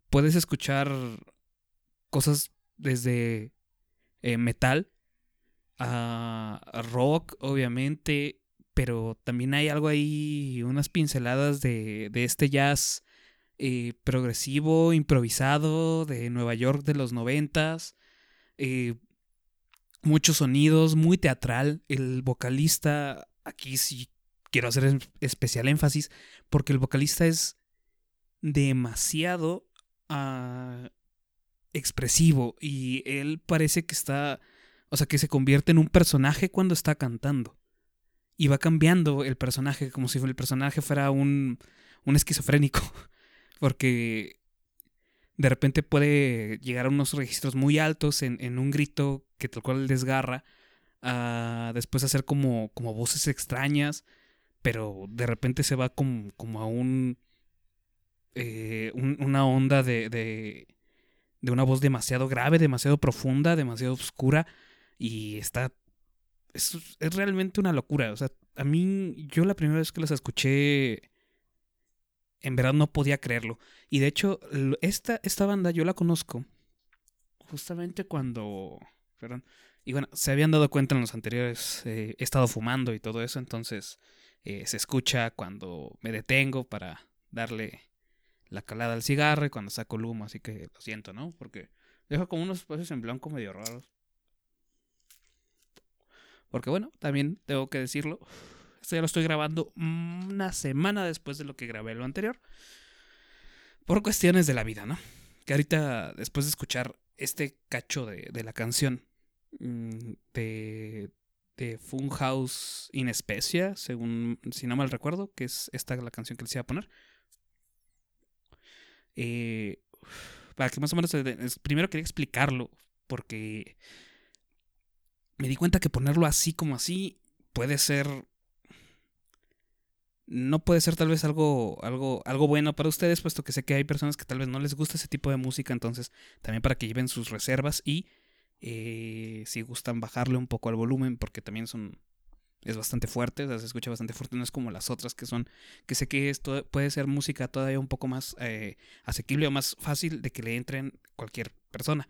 puedes escuchar cosas desde eh, metal a, rock, obviamente, pero también hay algo ahí, unas pinceladas de, de este jazz eh, progresivo, improvisado, de Nueva York de los noventas eh, muchos sonidos, muy teatral. El vocalista, aquí sí quiero hacer es- especial énfasis, porque el vocalista es demasiado ah, expresivo y él parece que está, o sea, que se convierte en un personaje cuando está cantando. Y va cambiando el personaje como si el personaje fuera un, un esquizofrénico, <laughs> porque de repente puede llegar a unos registros muy altos en, en un grito que tal cual desgarra, a después hacer como, como voces extrañas, pero de repente se va como, como a un, eh, un- una onda de, de, de una voz demasiado grave, demasiado profunda, demasiado oscura, y está... Es, es realmente una locura. O sea, a mí, yo la primera vez que las escuché, en verdad no podía creerlo. Y de hecho, esta, esta banda yo la conozco justamente cuando... Perdón. Y bueno, se habían dado cuenta en los anteriores, eh, he estado fumando y todo eso, entonces eh, se escucha cuando me detengo para darle la calada al cigarro y cuando saco el humo, así que lo siento, ¿no? Porque dejo como unos espacios en blanco medio raros. Porque bueno, también tengo que decirlo, esto ya lo estoy grabando una semana después de lo que grabé lo anterior. Por cuestiones de la vida, ¿no? Que ahorita, después de escuchar este cacho de, de la canción mm, de, de Funhouse in Specia, según, si no mal recuerdo, que es esta la canción que les iba a poner. Eh, para que más o menos, primero quería explicarlo, porque me di cuenta que ponerlo así como así puede ser no puede ser tal vez algo, algo, algo bueno para ustedes, puesto que sé que hay personas que tal vez no les gusta ese tipo de música, entonces también para que lleven sus reservas y eh, si gustan bajarle un poco al volumen, porque también son es bastante fuerte, se escucha bastante fuerte, no es como las otras que son, que sé que esto puede ser música todavía un poco más eh, asequible o más fácil de que le entren cualquier persona,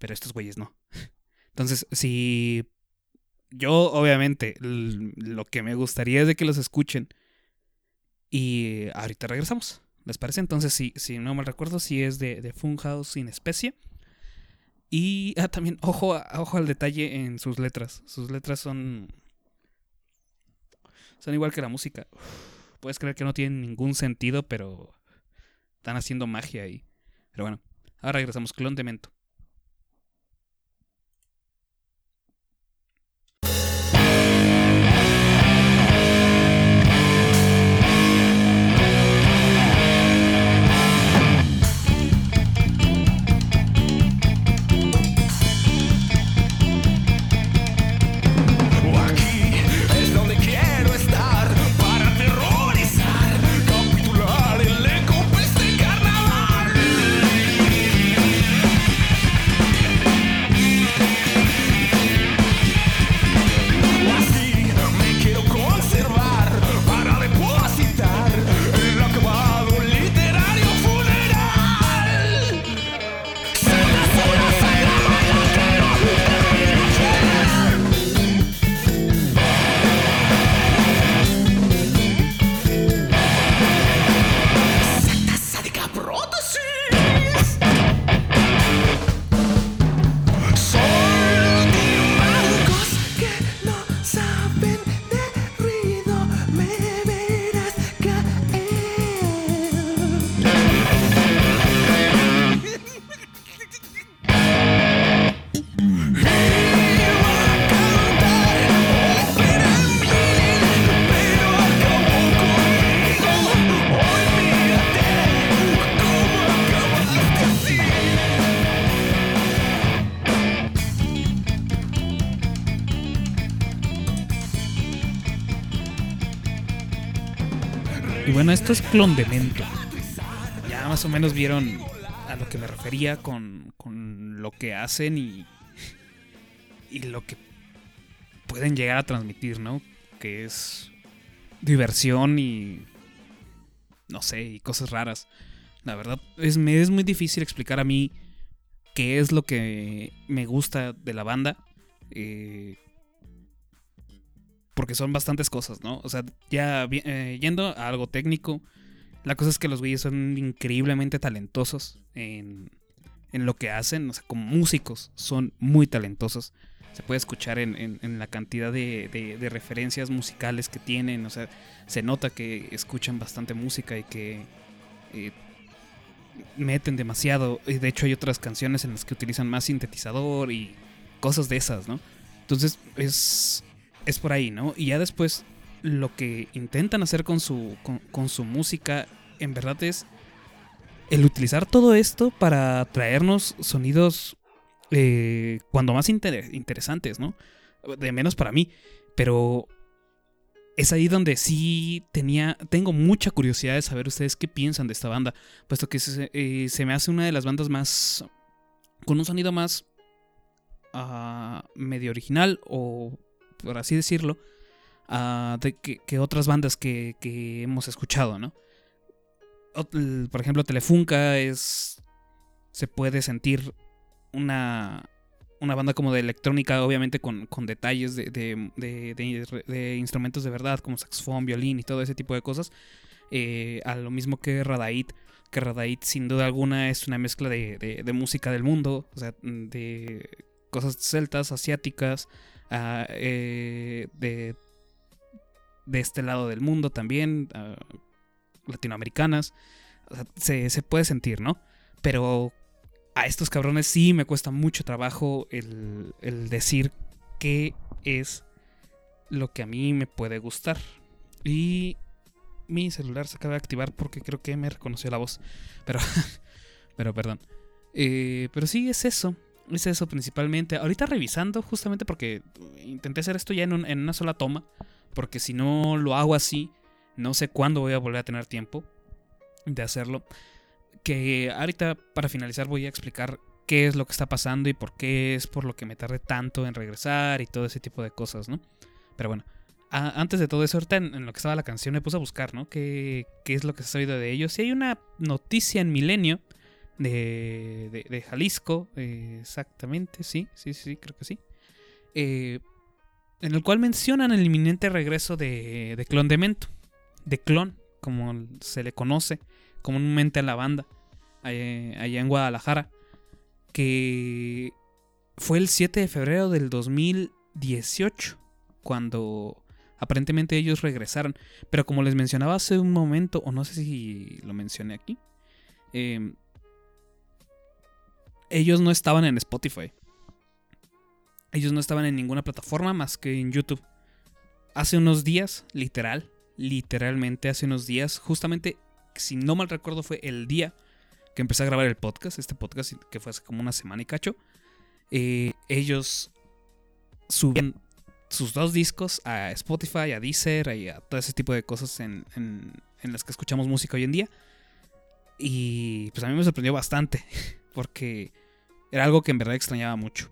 pero estos güeyes no. Entonces, si yo obviamente lo que me gustaría es de que los escuchen y ahorita regresamos. ¿Les parece? Entonces, si, si no mal recuerdo, si es de, de Funhouse sin especie. Y ah, también, ojo, a- ojo al detalle en sus letras. Sus letras son. Son igual que la música. Puedes creer que no tienen ningún sentido, pero están haciendo magia ahí. Pero bueno, ahora regresamos. Clon de bueno, esto es Clon. Ya más o menos vieron a lo que me refería con, con lo que hacen y, y lo que pueden llegar a transmitir, ¿no? Que es diversión y no sé, y cosas raras. La verdad, es, me es muy difícil explicar a mí qué es lo que me gusta de la banda. eh, porque son bastantes cosas, ¿no? O sea, ya eh, yendo a algo técnico, la cosa es que los güeyes son increíblemente talentosos en, en lo que hacen, o sea, como músicos son muy talentosos. Se puede escuchar en, en- la cantidad de, de- de referencias musicales que tienen, o sea, se nota que escuchan bastante música y que eh, meten demasiado. Y de hecho hay otras canciones en las que utilizan más sintetizador y cosas de esas, ¿no? Entonces es, es por ahí, ¿no? Y ya después lo que intentan hacer con su, con, su música en verdad es el utilizar todo esto para traernos sonidos eh, cuando más inter- interesantes, ¿no? De menos para mí, pero es ahí donde sí tenía, tengo mucha curiosidad de saber ustedes qué piensan de esta banda, puesto que se, eh, me hace una de las bandas más, con un sonido más ah, medio original o por así decirlo, ah, que, otras bandas que, que hemos escuchado, ¿no? Por ejemplo, Telefunca es. Se puede sentir una. Una banda como de electrónica, obviamente con, con detalles de, de- de- instrumentos de verdad, como saxofón, violín y todo ese tipo de cosas. Eh, a lo mismo que Radait, que Radait sin duda alguna es una mezcla de música del mundo, o sea, de cosas celtas, asiáticas, ah, eh, de, de este lado del mundo también, ah, latinoamericanas. Se, se puede sentir, ¿no? Pero a estos cabrones sí me cuesta mucho trabajo el, el decir qué es lo que a mí me puede gustar. Y mi celular se acaba de activar porque creo que me reconoció la voz. Pero, <laughs> pero perdón. Eh, pero sí, es eso. Es eso principalmente. Ahorita revisando, justamente porque intenté hacer esto ya en, un- en una sola toma. Porque si no lo hago así, No sé cuándo voy a volver a tener tiempo de hacerlo. Que ahorita para finalizar voy a explicar qué es lo que está pasando y por qué es por lo que me tardé tanto en regresar y todo ese tipo de cosas, ¿no? Pero bueno, antes de todo eso, ahorita en, lo que estaba la canción me puse a buscar, ¿no? ¿Qué, qué es lo que se ha oído de ellos? Si hay una noticia en Milenio de, de, Jalisco, eh, exactamente, sí, sí, sí, creo que sí. eh, en el cual mencionan el inminente regreso de, de Clon Demento, de Clon, como se le conoce comúnmente a la banda, allá, allá en Guadalajara, que fue el 7 de febrero del 2018, cuando aparentemente ellos regresaron. Pero como les mencionaba hace un momento, o no sé si lo mencioné aquí, eh, ellos no estaban en Spotify. Ellos no estaban en ninguna plataforma más que en YouTube. Hace unos días, literal, literalmente hace unos días, justamente, si no mal recuerdo, fue el día que empecé a grabar el podcast, este podcast que fue hace como una semana y cacho. eh, ellos subían sus dos discos a Spotify, a Deezer y a todo ese tipo de cosas en, las que escuchamos música hoy en día. Y pues a mí me sorprendió bastante, <laughs> porque era algo que en verdad extrañaba mucho.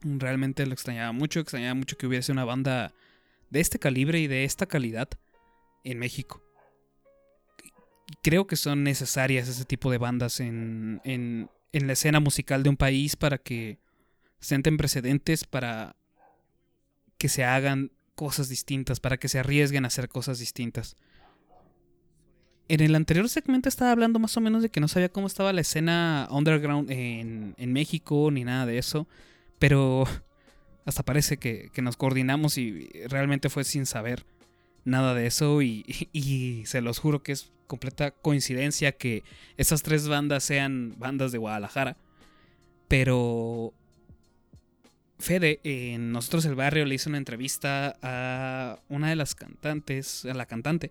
Realmente lo extrañaba mucho, extrañaba mucho que hubiese una banda de este calibre y de esta calidad en México. Creo que son necesarias ese tipo de bandas en, en, en la escena musical de un país para que senten precedentes para que se hagan cosas distintas, para que se arriesguen a hacer cosas distintas. En el anterior segmento estaba hablando más o menos de que no sabía cómo estaba la escena underground en, México ni nada de eso, pero <laughs> hasta parece que, nos coordinamos y realmente fue sin saber nada de eso y, <laughs> y se los juro que es completa coincidencia que esas tres bandas sean bandas de Guadalajara, pero Fede, en Nosotros el Barrio le hizo una entrevista a una de las cantantes, a la cantante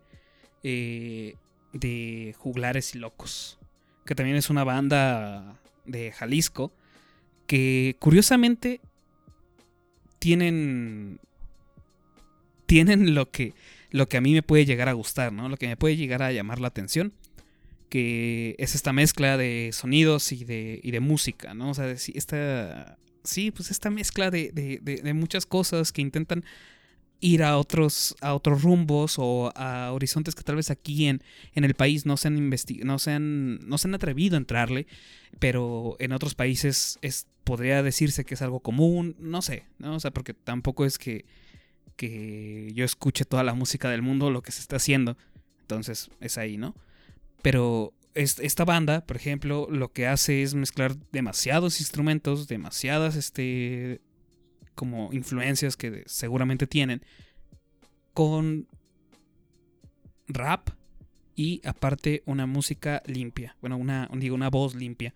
eh, de Juglares y Locos, que también es una banda de Jalisco, que curiosamente tienen tienen lo que lo que a mí me puede llegar a gustar, ¿no? Lo que me puede llegar a llamar la atención, que es esta mezcla de sonidos y de, y de música, ¿no? O sea, esta sí, pues esta mezcla de- de- de muchas cosas que intentan ir a otros, a otros rumbos o a horizontes que tal vez aquí en, en el país no se han no no se han atrevido a entrarle, pero en otros países es, podría decirse que es algo común, no sé, ¿no? O sea, porque tampoco es que, que yo escuche toda la música del mundo, lo que se está haciendo, entonces es ahí, ¿no? Pero es- esta banda, por ejemplo, lo que hace es mezclar demasiados instrumentos, demasiadas, este, como influencias que seguramente tienen, con rap y aparte una música limpia, bueno, una, digo, una voz limpia,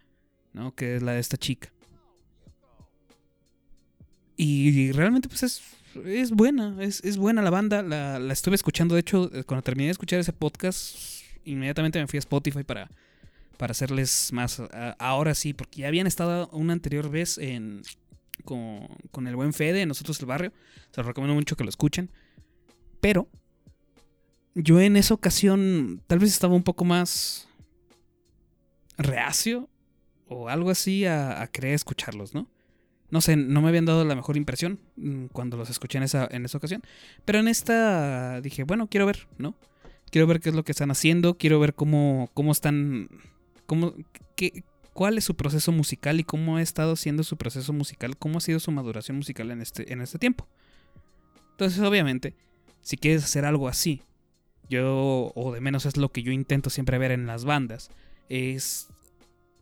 ¿no? Que es la de esta chica. Y realmente pues es, es buena, es, es buena la banda, la, la estuve escuchando, de hecho, eh, cuando terminé de escuchar ese podcast, inmediatamente me fui a Spotify para, para hacerles más, ahora sí, porque ya habían estado una anterior vez en, con, con el buen Fede, nosotros el barrio, se los recomiendo mucho que lo escuchen, pero yo en esa ocasión tal vez estaba un poco más reacio o algo así a, a querer escucharlos, ¿no? No sé, no me habían dado la mejor impresión mm, cuando los escuché en esa, en esa ocasión. Pero en esta dije, bueno, quiero ver, ¿no? Quiero ver qué es lo que están haciendo, quiero ver cómo, cómo están, cómo, qué, cuál es su proceso musical y cómo ha estado siendo su proceso musical, cómo ha sido su maduración musical en este, en este tiempo. Entonces, obviamente, si quieres hacer algo así, yo, o de menos es lo que yo intento siempre ver en las bandas, es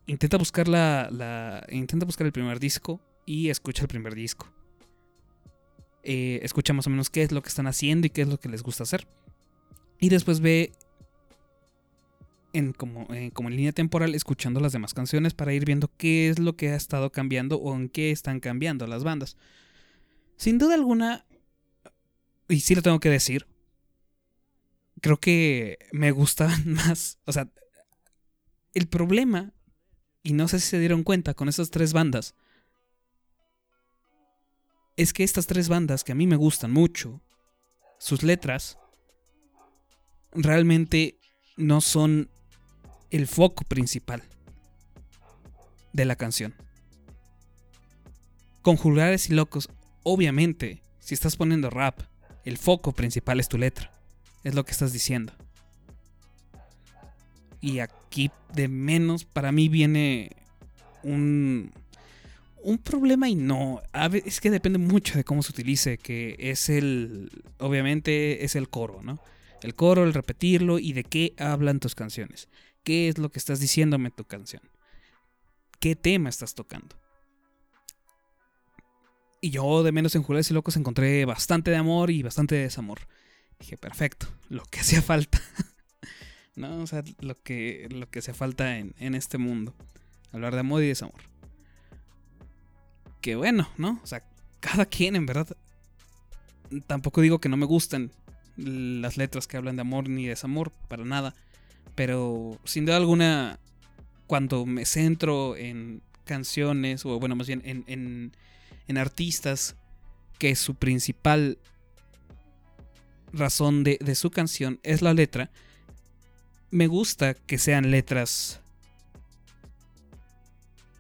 intenta buscar la, intenta buscar el primer disco y escucha el primer disco. Eh, escucha más o menos qué es lo que están haciendo y qué es lo que les gusta hacer. Y después ve en como, eh, como en línea temporal escuchando las demás canciones para ir viendo qué es lo que ha estado cambiando o en qué están cambiando las bandas. Sin duda alguna, y sí lo tengo que decir, creo que me gustaban <laughs> más, o sea, el problema, y no sé si se dieron cuenta con esas tres bandas, es que estas tres bandas que a mí me gustan mucho, sus letras realmente no son el foco principal de la canción. Con Juglares y Locos, obviamente, si estás poniendo rap, el foco principal es tu letra. Es lo que estás diciendo. Y aquí de menos para mí viene un un problema y no, a es que depende mucho de cómo se utilice, que es el obviamente es el coro, ¿no? El coro, el repetirlo y de qué hablan tus canciones. ¿Qué es lo que estás diciéndome en tu canción? ¿Qué tema estás tocando? Y yo de menos en y Locos encontré bastante de amor y bastante de desamor. Dije, perfecto, lo que hacía falta. <laughs> no, o sea, lo que, lo que hacía falta en, en este mundo. Hablar de amor y desamor. Que bueno, ¿no? O sea, cada quien en verdad. Tampoco digo que no me gustan las letras que hablan de amor ni desamor, para nada. Pero sin duda alguna, cuando me centro en canciones, o bueno, más bien en, en, artistas, que su principal razón de, de su canción es la letra, me gusta que sean letras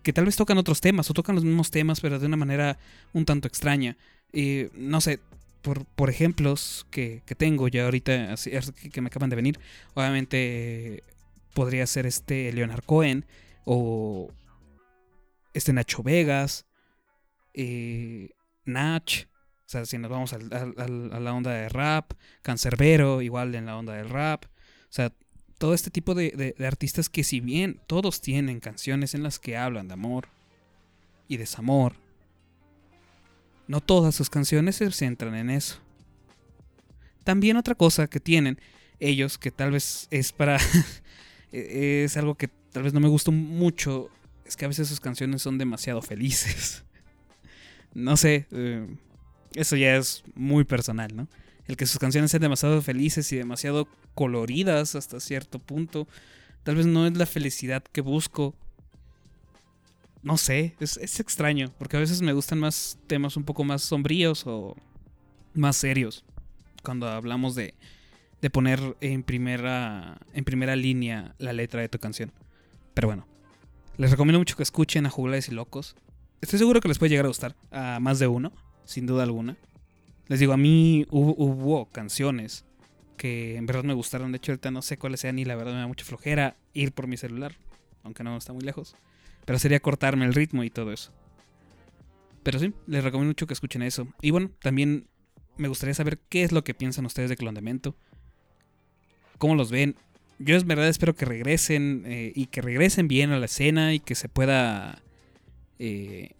que tal vez tocan otros temas o tocan los mismos temas, pero de una manera un tanto extraña. Eh, no sé, por, por ejemplos que, que tengo ya ahorita, que me acaban de venir, obviamente podría ser este Leonard Cohen o este Nacho Vegas, eh, Nach, o sea, si nos vamos a la onda de rap, Cancerbero, igual en la onda del rap, o sea, todo este tipo de- de artistas que si bien todos tienen canciones en las que hablan de amor y desamor, no todas sus canciones se centran en eso. También otra cosa que tienen ellos, que tal vez es para... <laughs> es algo que tal vez no me gustó mucho, es que a veces sus canciones son demasiado felices. <laughs> no sé, eh, eso ya es muy personal, ¿no? El que sus canciones sean demasiado felices y demasiado coloridas hasta cierto punto, tal vez no es la felicidad que busco. No sé, es, es extraño, porque a veces me gustan más temas un poco más sombríos o más serios. Cuando hablamos de, de poner en primera, en primera línea la letra de tu canción. Pero bueno, les recomiendo mucho que escuchen a Jugulares y Locos. Estoy seguro que les puede llegar a gustar a más de uno, sin duda alguna. Les digo, a mí hubo, hubo canciones que en verdad me gustaron. De hecho, ahorita no sé cuáles sean y la verdad me da mucha flojera ir por mi celular, aunque no está muy lejos. Pero sería cortarme el ritmo y todo eso. Pero sí, les recomiendo mucho que escuchen eso. Y bueno, también me gustaría saber qué es lo que piensan ustedes de Clondemento. ¿Cómo los ven? Yo es verdad espero que regresen eh, y que regresen bien a la escena y que se pueda eh,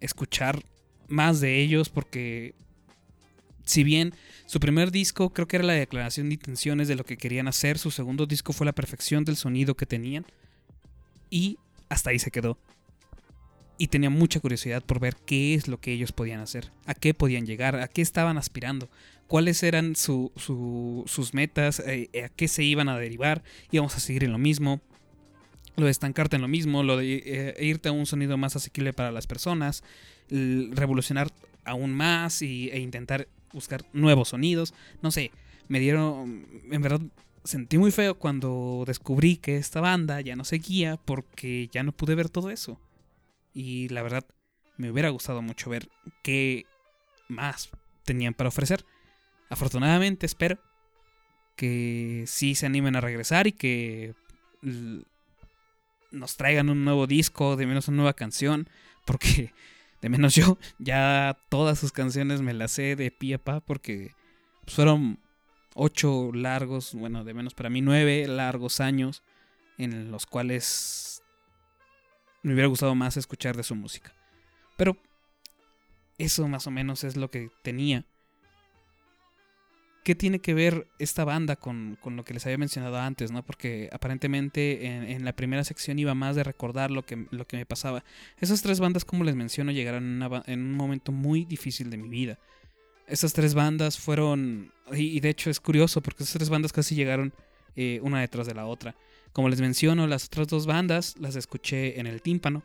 escuchar más de ellos porque si bien su primer disco creo que era la declaración de intenciones de lo que querían hacer, su segundo disco fue la perfección del sonido que tenían y hasta ahí se quedó. Y tenía mucha curiosidad por ver qué es lo que ellos podían hacer, a qué podían llegar, a qué estaban aspirando, cuáles eran su- su- sus metas, eh, a qué se iban a derivar, íbamos a seguir en lo mismo, lo de estancarte en lo mismo, lo de eh, irte a un sonido más asequible para las personas, revolucionar aún más y, e intentar buscar nuevos sonidos, no sé, me dieron, en verdad sentí muy feo cuando descubrí que esta banda ya no seguía porque ya no pude ver todo eso. Y la verdad, me hubiera gustado mucho ver qué más tenían para ofrecer. Afortunadamente, espero que sí se animen a regresar y que nos traigan un nuevo disco, de menos una nueva canción, porque <laughs> de menos yo ya todas sus canciones me las sé de pie a pa porque fueron ocho largos, bueno, de menos para mí nueve largos años en los cuales me hubiera gustado más escuchar de su música. Pero eso más o menos es lo que tenía. ¿Qué tiene que ver esta banda con, con lo que les había mencionado antes? ¿no? Porque aparentemente en, la primera sección iba más de recordar lo que, lo que me pasaba. Esas tres bandas, como les menciono, llegaron en un momento muy difícil de mi vida. Esas tres bandas fueron... Y, de hecho es curioso porque esas tres bandas casi llegaron eh, una detrás de la otra. Como les menciono, las otras dos bandas las escuché en el tímpano.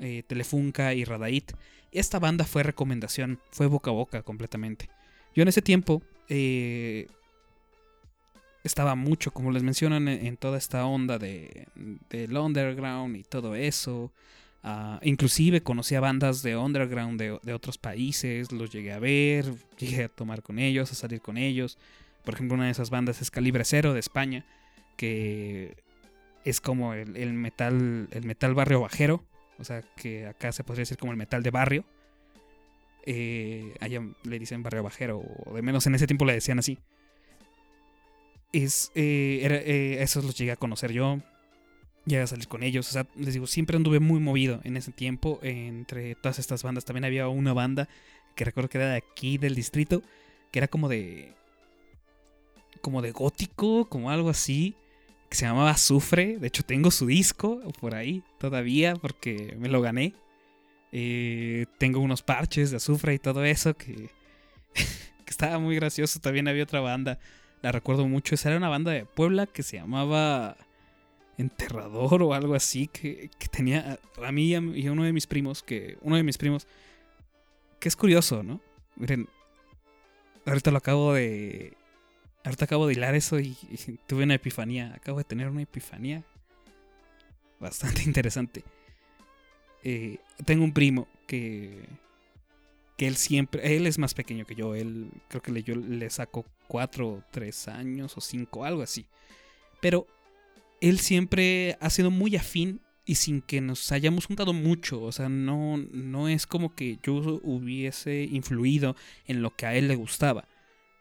eh, Telefunca y Radait. Esta banda fue recomendación, fue boca a boca completamente. Yo en ese tiempo eh, estaba mucho, como les mencionan, en, en toda esta onda de, del underground y todo eso. Ah, inclusive conocí a bandas de underground de, de otros países, los llegué a ver, <laughs> llegué a tomar con ellos, a salir con ellos. Por ejemplo, una de esas bandas es Calibre Cero de España, que es como el, metal, el metal barrio bajero, o sea, que acá se podría decir como el metal de barrio. Eh, allá le dicen barrio bajero, o de menos en ese tiempo le decían así. Es, eh, eh, esos los llegué a conocer yo, llegué a salir con ellos, o sea, les digo, siempre anduve muy movido en ese tiempo entre todas estas bandas. También había una banda que recuerdo que era de aquí, del distrito, que era como de... como de gótico, como algo así que se llamaba Azufre. De hecho, tengo su disco por ahí todavía porque me lo gané. Eh, tengo unos parches de azufre y todo eso que, <laughs> que estaba muy gracioso. También había otra banda, la recuerdo mucho. Esa era una banda de Puebla que se llamaba Enterrador o algo así. Que, que tenía a mí y a, uno de mis primos, que uno de mis primos, que es curioso, ¿no? Miren, ahorita lo acabo de, Ahorita acabo de hilar eso y, y tuve una epifanía. Acabo de tener una epifanía bastante <laughs> interesante. Eh, tengo un primo que. que él siempre. Él es más pequeño que yo. Él creo que le, yo le saco 4 o 3 años o 5, algo así. Pero él siempre ha sido muy afín y sin que nos hayamos juntado mucho. O sea, no, no es como que yo hubiese influido en lo que a él le gustaba.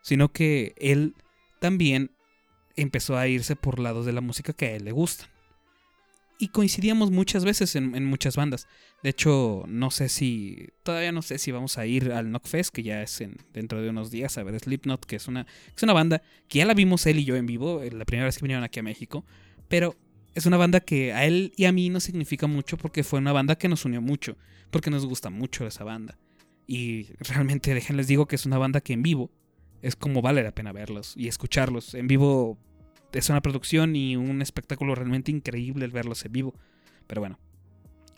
Sino que él también empezó a irse por lados de la música que a él le gustan. Y coincidíamos muchas veces en, en muchas bandas. De hecho, no sé si. Todavía no sé si vamos a ir al Knockfest, que ya es en, dentro de unos días, a ver Slipknot, que es una, es una banda que ya la vimos él y yo en vivo, eh, la primera vez que vinieron aquí a México. Pero es una banda que a él y a mí nos significa mucho porque fue una banda que nos unió mucho. Porque nos gusta mucho esa banda. Y realmente, déjenles digo que es una banda que en vivo es como vale la pena verlos y escucharlos. En vivo es una producción y un espectáculo realmente increíble el verlos en vivo. Pero bueno.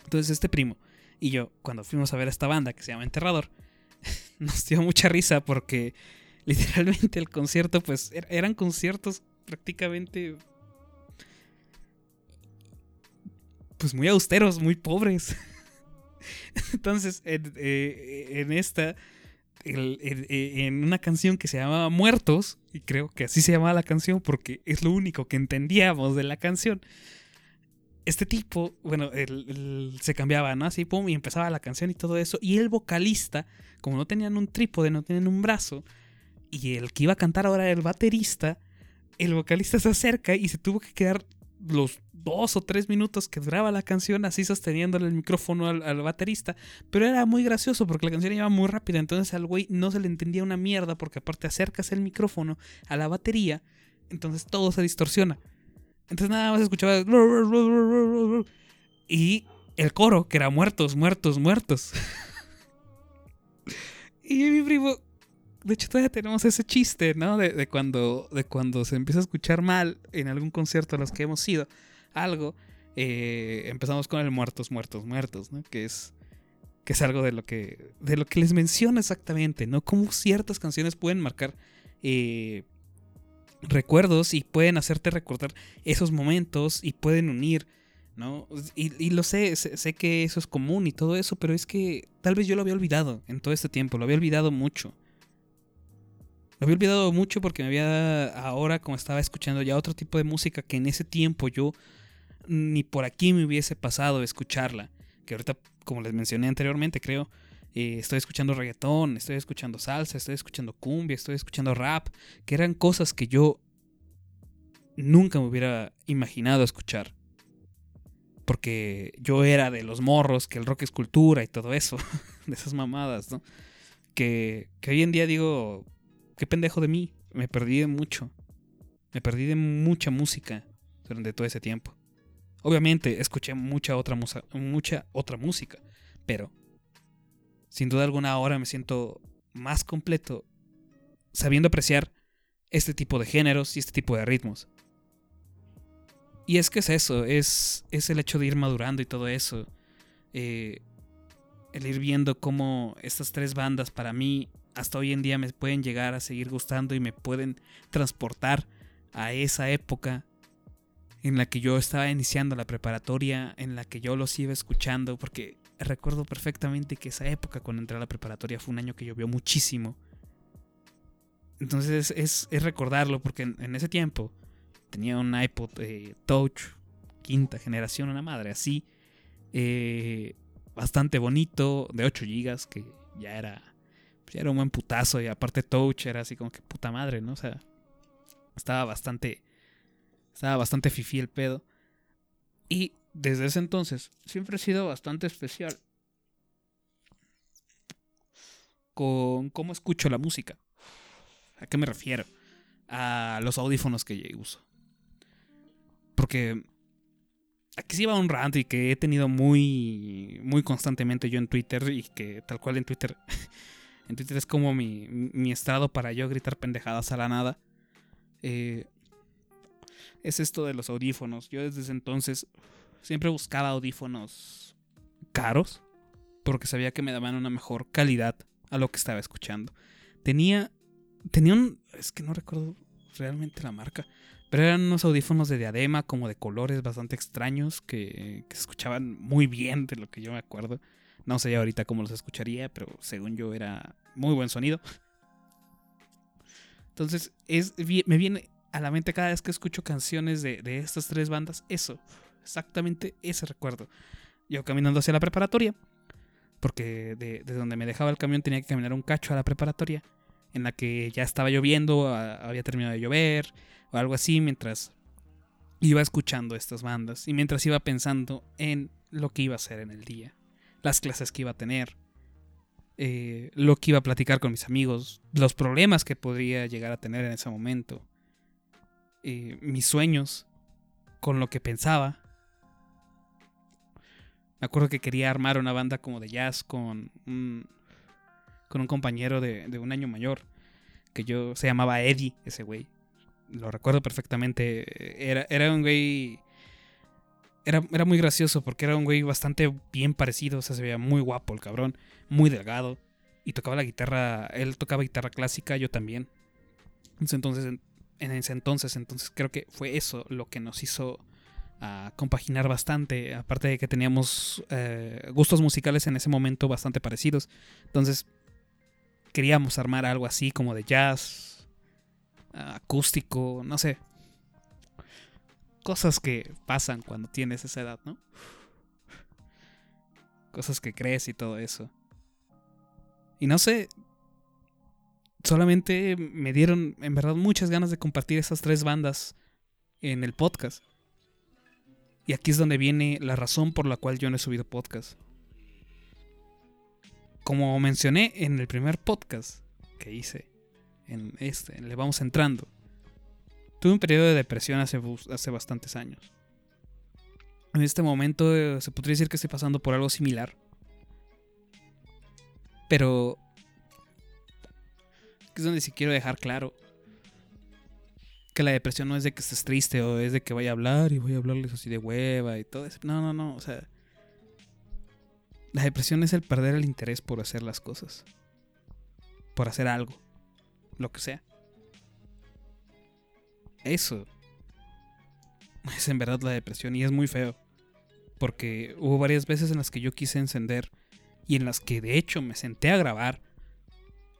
Entonces este primo y yo, cuando fuimos a ver esta banda que se llama Enterrador, <laughs> nos dio mucha risa porque literalmente el concierto, pues er- eran conciertos prácticamente... Pues muy austeros, muy pobres. <laughs> Entonces, en, eh, esta eh, en una canción que se llamaba Muertos, y creo que así se llamaba la canción porque es lo único que entendíamos de la canción. Este tipo, bueno, se cambiaba, ¿no? Así, pum, y empezaba la canción y todo eso. Y el vocalista, como no tenían un trípode, no tenían un brazo, y el que iba a cantar ahora era el baterista, el vocalista se acerca y se tuvo que quedar los dos o tres minutos que duraba la canción así sosteniéndole el micrófono al, al baterista. Pero era muy gracioso porque la canción iba muy rápida. Entonces al güey no se le entendía una mierda porque aparte acercas el micrófono a la batería. Entonces todo se distorsiona. Entonces nada más escuchaba... Y el coro, que era muertos, muertos, muertos. <laughs> y mi primo... De hecho todavía tenemos ese chiste, ¿no? De, de cuando, de cuando se empieza a escuchar mal en algún concierto a los que hemos ido. Algo. eh, empezamos con el muertos, muertos, muertos, ¿no? Que es que es algo de lo que de lo que les menciono exactamente, ¿no? Cómo ciertas canciones pueden marcar eh, recuerdos y pueden hacerte recordar esos momentos y pueden unir, ¿no? Y, y lo sé, sé, sé que eso es común y todo eso, pero es que tal vez yo lo había olvidado en todo este tiempo, lo había olvidado mucho. Lo había olvidado mucho porque me había ahora como estaba escuchando ya otro tipo de música que en ese tiempo yo ni por aquí me hubiese pasado escucharla. Que ahorita, como les mencioné anteriormente, creo, eh, estoy escuchando reggaetón, estoy escuchando salsa, estoy escuchando cumbia, estoy escuchando rap, que eran cosas que yo nunca me hubiera imaginado escuchar. Porque yo era de los morros, que el rock es cultura y todo eso, <laughs> de esas mamadas, ¿no? Que, que hoy en día digo, qué pendejo de mí, me perdí de mucho. Me perdí de mucha música durante todo ese tiempo. Obviamente escuché mucha otra, musa- mucha otra música, pero sin duda alguna ahora me siento más completo sabiendo apreciar este tipo de géneros y este tipo de ritmos. Y es que es eso, es, es el hecho de ir madurando y todo eso. Eh, el ir viendo cómo estas tres bandas para mí hasta hoy en día me pueden llegar a seguir gustando y me pueden transportar a esa época en la que yo estaba iniciando la preparatoria, en la que yo los iba escuchando, porque recuerdo perfectamente que esa época cuando entré a la preparatoria fue un año que llovió muchísimo. Entonces es, es recordarlo, porque en, ese tiempo tenía un iPod eh, Touch, quinta generación, una madre así, eh, bastante bonito, de 8 GB, que ya era, era un buen putazo, y aparte Touch era así como que puta madre, ¿no? O sea, estaba bastante, estaba bastante fifí el pedo. Y desde ese entonces siempre he sido bastante especial con cómo escucho la música. ¿A qué me refiero? A los audífonos que uso. Porque aquí sí va un rant y que he tenido muy, muy constantemente yo en Twitter y que tal cual en Twitter, <laughs> Twitter es como mi, mi estrado para yo gritar pendejadas a la nada. Eh, es esto de los audífonos. Yo desde entonces siempre buscaba audífonos caros porque sabía que me daban una mejor calidad a lo que estaba escuchando. Tenía, tenía un, es que no recuerdo realmente la marca, pero eran unos audífonos de diadema como de colores bastante extraños que, que se escuchaban muy bien de lo que yo me acuerdo. No sé ahorita cómo los escucharía, pero según yo era muy buen sonido. Entonces, es, me viene a la mente cada vez que escucho canciones de, de estas tres bandas, eso, exactamente ese recuerdo. Yo caminando hacia la preparatoria, porque de, de donde me dejaba el camión tenía que caminar un cacho a la preparatoria, en la que ya estaba lloviendo, había terminado de llover, o algo así, mientras iba escuchando estas bandas y mientras iba pensando en lo que iba a hacer en el día, las clases que iba a tener, eh, lo que iba a platicar con mis amigos, los problemas que podría llegar a tener en ese momento, eh, mis sueños, con lo que pensaba. Me acuerdo que quería armar una banda como de jazz con un, con un compañero de, de un año mayor, que yo se llamaba Eddie, ese güey. Lo recuerdo perfectamente. Era, era un güey era, era muy gracioso porque era un güey bastante bien parecido, o sea, se veía muy guapo el cabrón, muy delgado y tocaba la guitarra, él tocaba guitarra clásica, yo también. Entonces, entonces en, en ese entonces, entonces creo que fue eso lo que nos hizo ah, compaginar bastante, aparte de que teníamos eh, gustos musicales en ese momento bastante parecidos. Entonces, queríamos armar algo así como de jazz, ah, acústico, no sé, cosas que pasan cuando tienes esa edad, ¿no? Cosas que crees y todo eso. Y no sé, solamente me dieron en verdad muchas ganas de compartir esas tres bandas en el podcast. Y aquí es donde viene la razón por la cual yo no he subido podcast. Como mencioné en el primer podcast que hice, en este, en Le Vamos Entrando, Tuve un periodo de depresión hace, hace bastantes años. En este momento eh, se podría decir que estoy pasando por algo similar. Pero... Es donde sí quiero dejar claro que la depresión no es de que estés triste o es de que vaya a hablar y voy a hablarles así de hueva y todo eso. No, no, no. O sea... La depresión es el perder el interés por hacer las cosas. Por hacer algo. Lo que sea. Eso <laughs> es en verdad la depresión y es muy feo. Porque hubo varias veces en las que yo quise encender y en las que de hecho me senté a grabar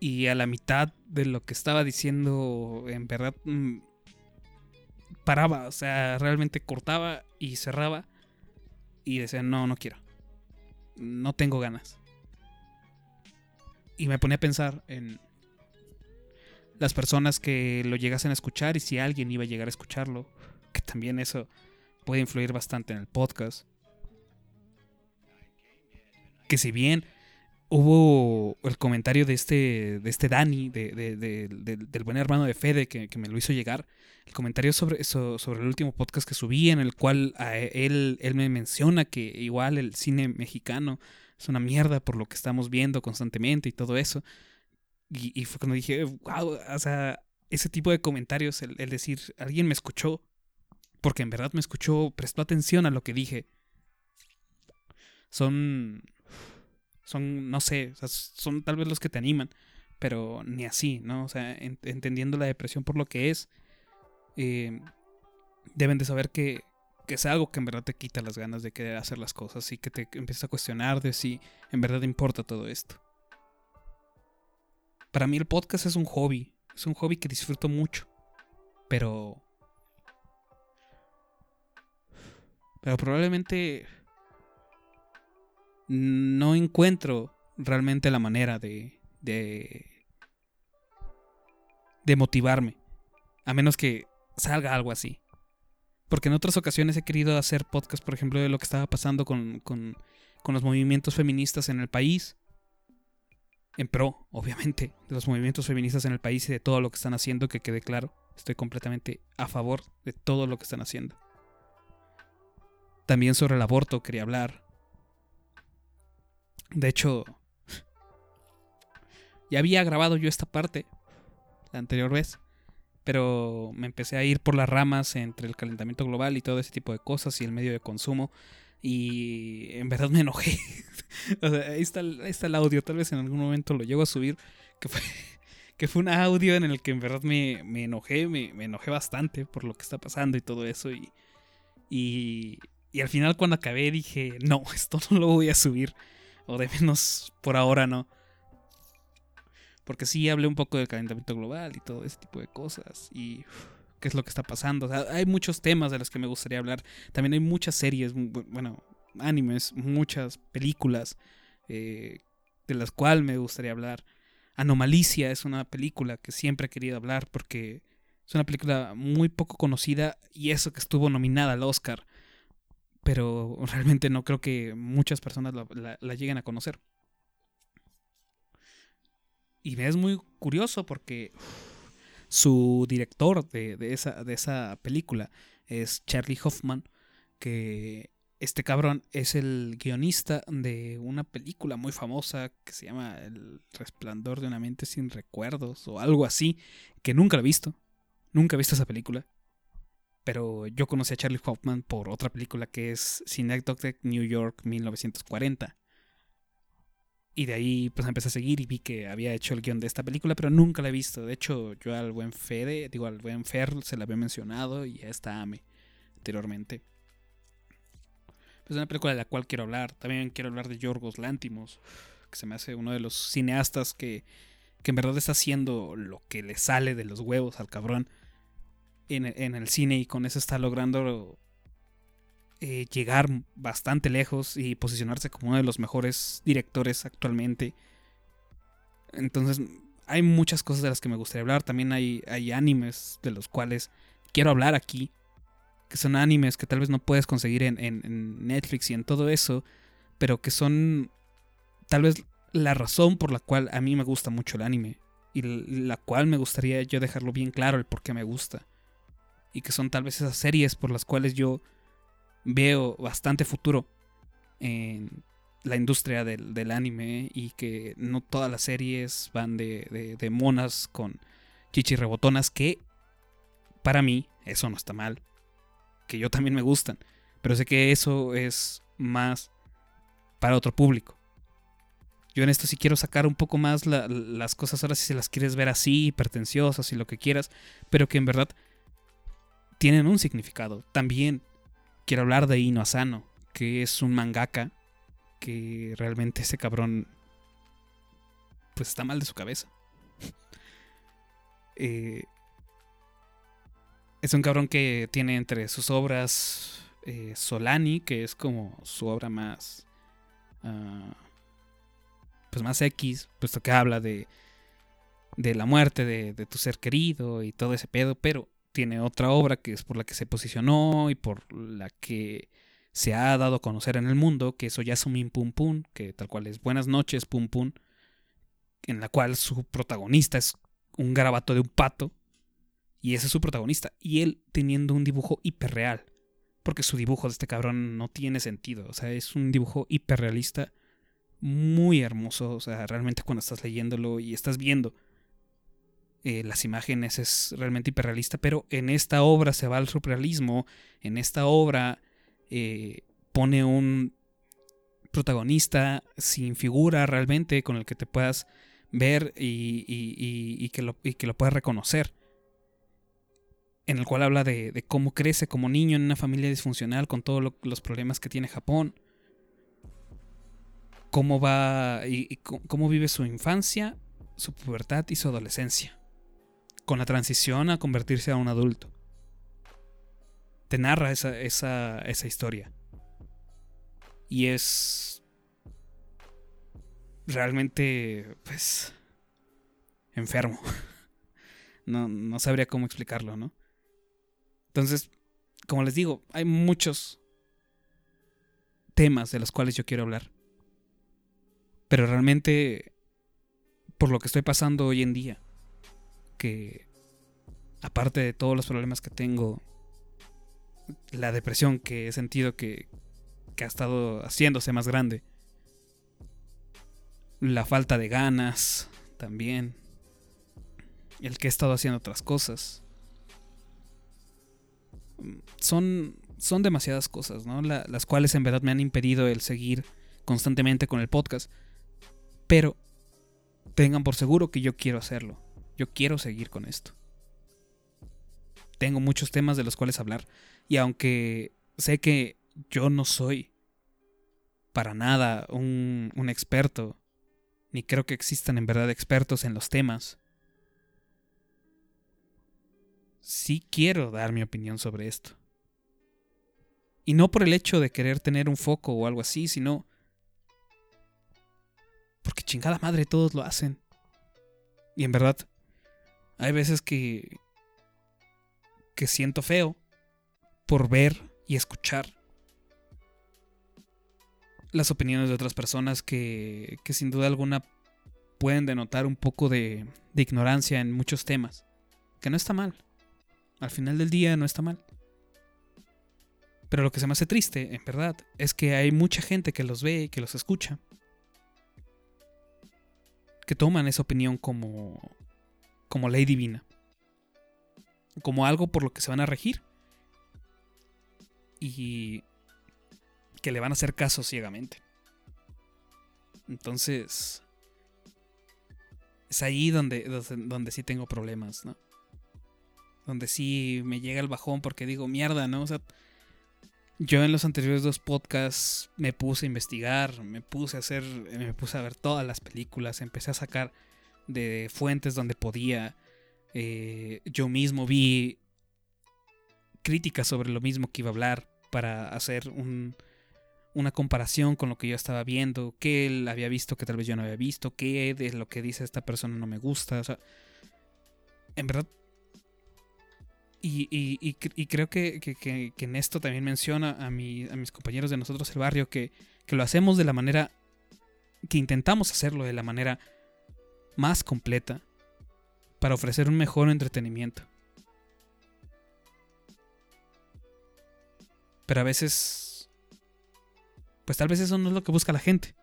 y a la mitad de lo que estaba diciendo en verdad mm, paraba, o sea, realmente cortaba y cerraba y decía, no, no quiero. No tengo ganas. Y me ponía a pensar en las personas que lo llegasen a escuchar y si alguien iba a llegar a escucharlo, que también eso puede influir bastante en el podcast. Que si bien hubo el comentario de este, de este Dani, de, de- de- de- del buen hermano de Fede, que, me lo hizo llegar, el comentario sobre, so- sobre el último podcast que subí, en el cual a él, él me menciona que igual el cine mexicano es una mierda por lo que estamos viendo constantemente y todo eso. Y, fue cuando dije, wow, o sea, ese tipo de comentarios, el, el decir, alguien me escuchó, porque en verdad me escuchó, prestó atención a lo que dije, son, son, no sé, son tal vez los que te animan, pero ni así, ¿no? O sea, en- entendiendo la depresión por lo que es, eh, deben de saber que, que es algo que en verdad te quita las ganas de querer hacer las cosas y que te empiezas a cuestionar de si en verdad importa todo esto. Para mí el podcast es un hobby, es un hobby que disfruto mucho, pero... Pero probablemente no encuentro realmente la manera de, de, de motivarme. A menos que salga algo así. Porque en otras ocasiones he querido hacer podcast, por ejemplo, de lo que estaba pasando con, con, con los movimientos feministas en el país. En pro, obviamente, de los movimientos feministas en el país y de todo lo que están haciendo, que quede claro. Estoy completamente a favor de todo lo que están haciendo. También sobre el aborto quería hablar. De hecho, ya había grabado yo esta parte la anterior vez, pero me empecé a ir por las ramas entre el calentamiento global y todo ese tipo de cosas y el medio de consumo. Y en verdad me enojé. <laughs> o sea, ahí está, está el audio. Tal vez en algún momento lo llego a subir. Que fue, <laughs> que fue un audio en el que en verdad me, me enojé. Me, me enojé bastante por lo que está pasando y todo eso. Y, y, y al final cuando acabé dije, no, <laughs> esto no lo voy a subir. O de menos por ahora no. Porque sí hablé un poco del calentamiento global y todo ese tipo de cosas. Y qué es lo que está pasando. Hay muchos temas de los que me gustaría hablar. También hay muchas series, bu- bueno, animes, muchas películas eh, de las cuales me gustaría hablar. Anomalicia es una película que siempre he querido hablar porque es una película muy poco conocida y eso que estuvo nominada al Oscar. Pero <laughs> realmente no creo que muchas personas la, lleguen a conocer. Y es muy curioso porque su director de, de esa, de esa película es Charlie Hoffman, que este cabrón es el guionista de una película muy famosa que se llama El resplandor de una mente sin recuerdos o algo así, que nunca la he visto. Nunca he visto esa película. Pero yo conocí a Charlie Hoffman por otra película que es Synecdoche New York 1940. Y de ahí pues empecé a seguir y vi que había hecho el guion de esta película, pero nunca la he visto. De hecho, yo al buen Fede, digo al buen Fer se la había mencionado y a esta Ame anteriormente. Es una película de la cual quiero hablar. También quiero hablar de Yorgos Lántimos, que se me hace uno de los cineastas que, que en verdad está haciendo lo que le sale de los huevos al cabrón en, en el cine y con eso está logrando eh, llegar bastante lejos y posicionarse como uno de los mejores directores actualmente. Entonces, hay muchas cosas de las que me gustaría hablar. También hay, hay animes de los cuales quiero hablar aquí. Que son animes que tal vez no puedes conseguir en, en- en Netflix y en todo eso. Pero que son tal vez la razón por la cual a mí me gusta mucho el anime. Y la cual me gustaría yo dejarlo bien claro el por qué me gusta. Y que son tal vez esas series por las cuales yo veo bastante futuro en la industria del, anime y que no todas las series van de, de, monas con chichis rebotonas que para mí eso no está mal que yo también me gustan pero sé que eso es más para otro público. Yo en esto sí quiero sacar un poco más la- las cosas ahora si se las quieres ver así pretenciosas y lo que quieras pero que en verdad tienen un significado. También quiero hablar de Ino Asano, que es un mangaka que realmente ese cabrón pues está mal de su cabeza. <laughs> Eh, es un cabrón que tiene entre sus obras eh, Solani, que es como su obra más ah, pues más X, puesto que habla de de la muerte de, de tu ser querido y todo ese pedo, pero tiene otra obra que es por la que se posicionó y por la que se ha dado a conocer en el mundo, que es un Min Pum Pum, que tal cual es Buenas noches Pum Pum, en la cual su protagonista es un garabato de un pato, y ese es su protagonista, y él teniendo un dibujo hiperreal, porque su dibujo de este cabrón no tiene sentido, o sea, es un dibujo hiperrealista muy hermoso, o sea, realmente cuando estás leyéndolo y estás viendo eh, las imágenes es realmente hiperrealista, pero en esta obra se va al surrealismo, en esta obra eh, pone un protagonista sin figura realmente con el que te puedas ver y, y- y- que, lo, que lo puedas reconocer. en el cual habla de, cómo crece como niño en una familia disfuncional con todos lo- los problemas que tiene Japón. Cómo va y, cómo vive su infancia, su pubertad y su adolescencia. Con la transición a convertirse a un adulto. Te narra esa, esa, esa historia. Y es realmente, pues, enfermo. <laughs> No, no sabría cómo explicarlo, ¿no? Entonces, como les digo, hay muchos temas de los cuales yo quiero hablar. Pero realmente, por lo que estoy pasando hoy en día, que aparte de todos los problemas que tengo, la depresión que he sentido que, que ha estado haciéndose más grande, la falta de ganas también, el que he estado haciendo otras cosas. Son, son demasiadas cosas, ¿no? La- las cuales en verdad me han impedido el seguir constantemente con el podcast. Pero tengan por seguro que yo quiero hacerlo. Yo quiero seguir con esto. Tengo muchos temas de los cuales hablar. Y aunque sé que yo no soy para nada un, un experto, ni creo que existan en verdad expertos en los temas, sí quiero dar mi opinión sobre esto. Y no por el hecho de querer tener un foco o algo así, sino porque chingada madre todos lo hacen. Y en verdad, hay veces que que siento feo por ver y escuchar las opiniones de otras personas que, que sin duda alguna pueden denotar un poco de, de ignorancia en muchos temas. Que no está mal. Al final del día no está mal. Pero lo que se me hace triste, en verdad, es que hay mucha gente que los ve y que los escucha. Que toman esa opinión como, como ley divina. Como algo por lo que se van a regir. Y que le van a hacer caso ciegamente. Entonces, es ahí donde, donde, sí tengo problemas, ¿no? Donde sí me llega el bajón porque digo, mierda, ¿no? O sea, yo en los anteriores dos podcasts me puse a investigar, me puse a hacer, me puse a ver todas las películas, empecé a sacar de fuentes donde podía. eh, yo mismo vi críticas sobre lo mismo que iba a hablar para hacer un, una comparación con lo que yo estaba viendo, qué él había visto que tal vez yo no había visto, qué de lo que dice esta persona no me gusta. O sea, en verdad. Y, y- y cre- y creo que, que- que- que en esto también menciona a, mi- a mis compañeros de nosotros el barrio que, que lo hacemos de la manera que intentamos hacerlo de la manera más completa para ofrecer un mejor entretenimiento. Pero a veces, pues tal vez eso no es lo que busca la gente.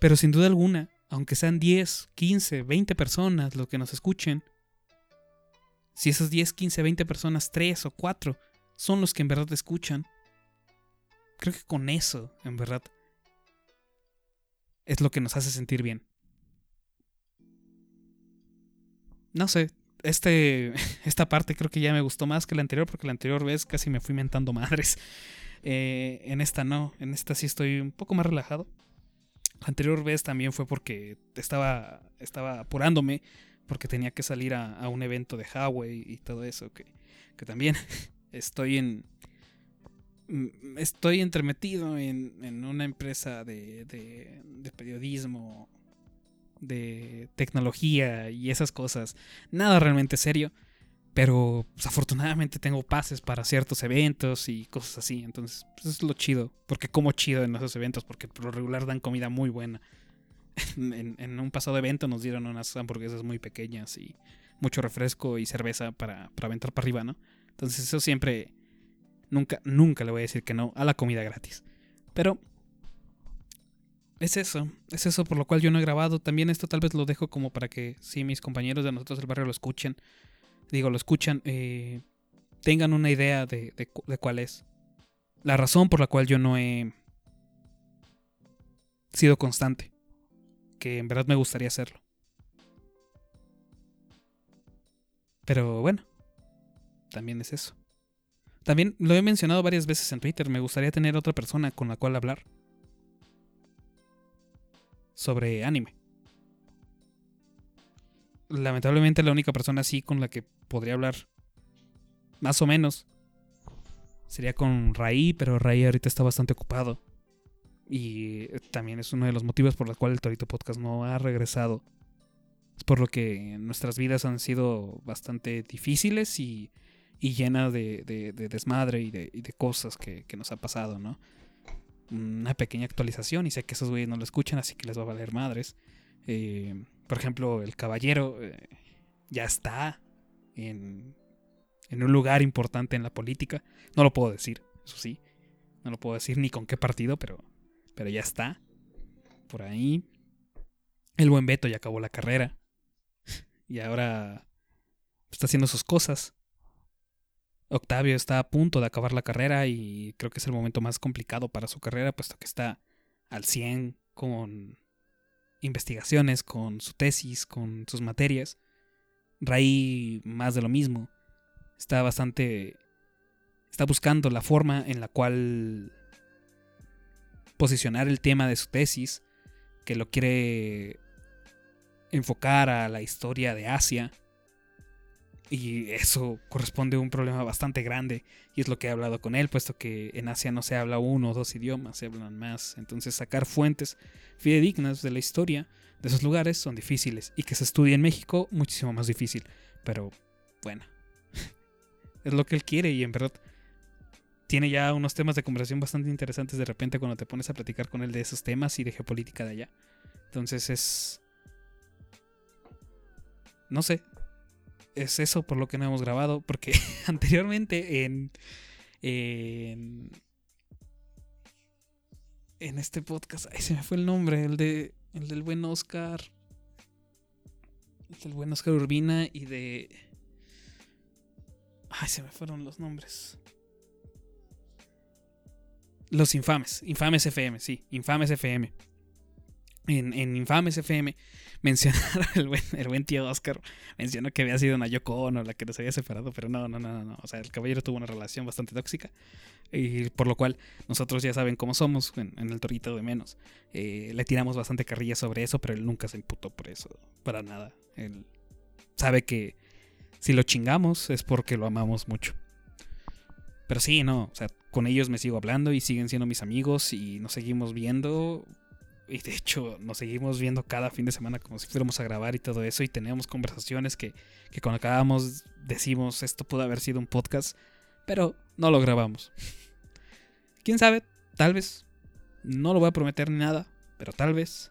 Pero sin duda alguna, aunque sean 10, 15, 20 personas los que nos escuchen, si esas 10, 15, 20 personas, 3 o 4 son los que en verdad te escuchan, creo que con eso, en verdad, es lo que nos hace sentir bien. No sé, este, <laughs> esta parte creo que ya me gustó más que la anterior, porque la anterior vez casi me fui mentando madres. Eh, en esta no, en esta sí estoy un poco más relajado. La anterior vez también fue porque estaba, estaba apurándome, porque tenía que salir a, a un evento de Huawei y todo eso, que, que también <laughs> estoy en... mm, Estoy entremetido en, en una empresa de, de, de periodismo, de tecnología y esas cosas. Nada realmente serio. Pero pues, afortunadamente tengo pases para ciertos eventos y cosas así. Entonces, pues, es lo chido. Porque como chido en esos eventos. Porque por lo regular dan comida muy buena. <laughs> en, en un pasado evento nos dieron unas hamburguesas muy pequeñas y mucho refresco y cerveza para, para aventar para arriba, ¿no? Entonces eso siempre... Nunca, nunca le voy a decir que no a la comida gratis. Pero es eso, es eso por lo cual yo no he grabado. También esto tal vez lo dejo como para que si mis compañeros de nosotros del barrio lo escuchen, digo, lo escuchan, eh, tengan una idea de, de de cuál es. La razón por la cual yo no he sido constante. Que en verdad me gustaría hacerlo. Pero bueno, también es eso. También lo he mencionado varias veces en Twitter, me gustaría tener otra persona con la cual hablar sobre anime. Lamentablemente la única persona así con la que podría hablar más o menos sería con Raí, pero Raí ahorita está bastante ocupado. Y también es uno de los motivos por los cuales el Torito Podcast no ha regresado. Es por lo que nuestras vidas han sido bastante difíciles y, y llenas de, de- de desmadre y de, y de cosas que, que nos ha pasado, ¿no? Una pequeña actualización y sé que esos güeyes no lo escuchan, así que les va a valer madres. Eh, por ejemplo, el caballero eh, ya está en, en un lugar importante en la política. No lo puedo decir, eso sí. No lo puedo decir ni con qué partido, pero, pero ya está. Por ahí. El buen Beto ya acabó la carrera. <laughs> Y ahora está haciendo sus cosas. Octavio está a punto de acabar la carrera y creo que es el momento más complicado para su carrera, puesto que está al 100 con investigaciones, con su tesis, con sus materias. Ray más de lo mismo. Está bastante... Está buscando la forma en la cual posicionar el tema de su tesis, que lo quiere enfocar a la historia de Asia. Y eso corresponde a un problema bastante grande. Y es lo que he hablado con él, puesto que en Asia no se habla uno o dos idiomas, se hablan más. Entonces sacar fuentes fidedignas de la historia de esos lugares son difíciles. Y que se estudie en México, muchísimo más difícil. Pero bueno, <laughs> es lo que él quiere y en verdad tiene ya unos temas de conversación bastante interesantes de repente cuando te pones a platicar con él de esos temas y de geopolítica de allá. Entonces es... No sé. Es eso por lo que no hemos grabado. Porque <laughs> anteriormente en... En... Este podcast... Ay, se me fue el nombre. El de... El del buen Oscar. El del buen Oscar Urbina y de... Ay, se me fueron los nombres. Los Infames. Infames FM, sí. Infames FM. En, en Infames FM <laughs> mencionaron el buen, tío Oscar. Mencionó que había sido una Yoko Ono la que nos había separado, pero no, no, no, no. O sea, el caballero tuvo una relación bastante tóxica. Y por lo cual nosotros ya saben cómo somos en, en el torito de menos. Eh, le tiramos bastante carrilla sobre eso, pero él nunca se imputó por eso. Para nada. Él sabe que si lo chingamos es porque lo amamos mucho. Pero sí, no, o sea, con ellos me sigo hablando y siguen siendo mis amigos y nos seguimos viendo. Y de hecho, nos seguimos viendo cada fin de semana como si fuéramos a grabar y todo eso. Y tenemos conversaciones que, que cuando acabamos decimos esto pudo haber sido un podcast, pero no lo grabamos. <laughs> Quién sabe, tal vez. No lo voy a prometer ni nada, pero tal vez.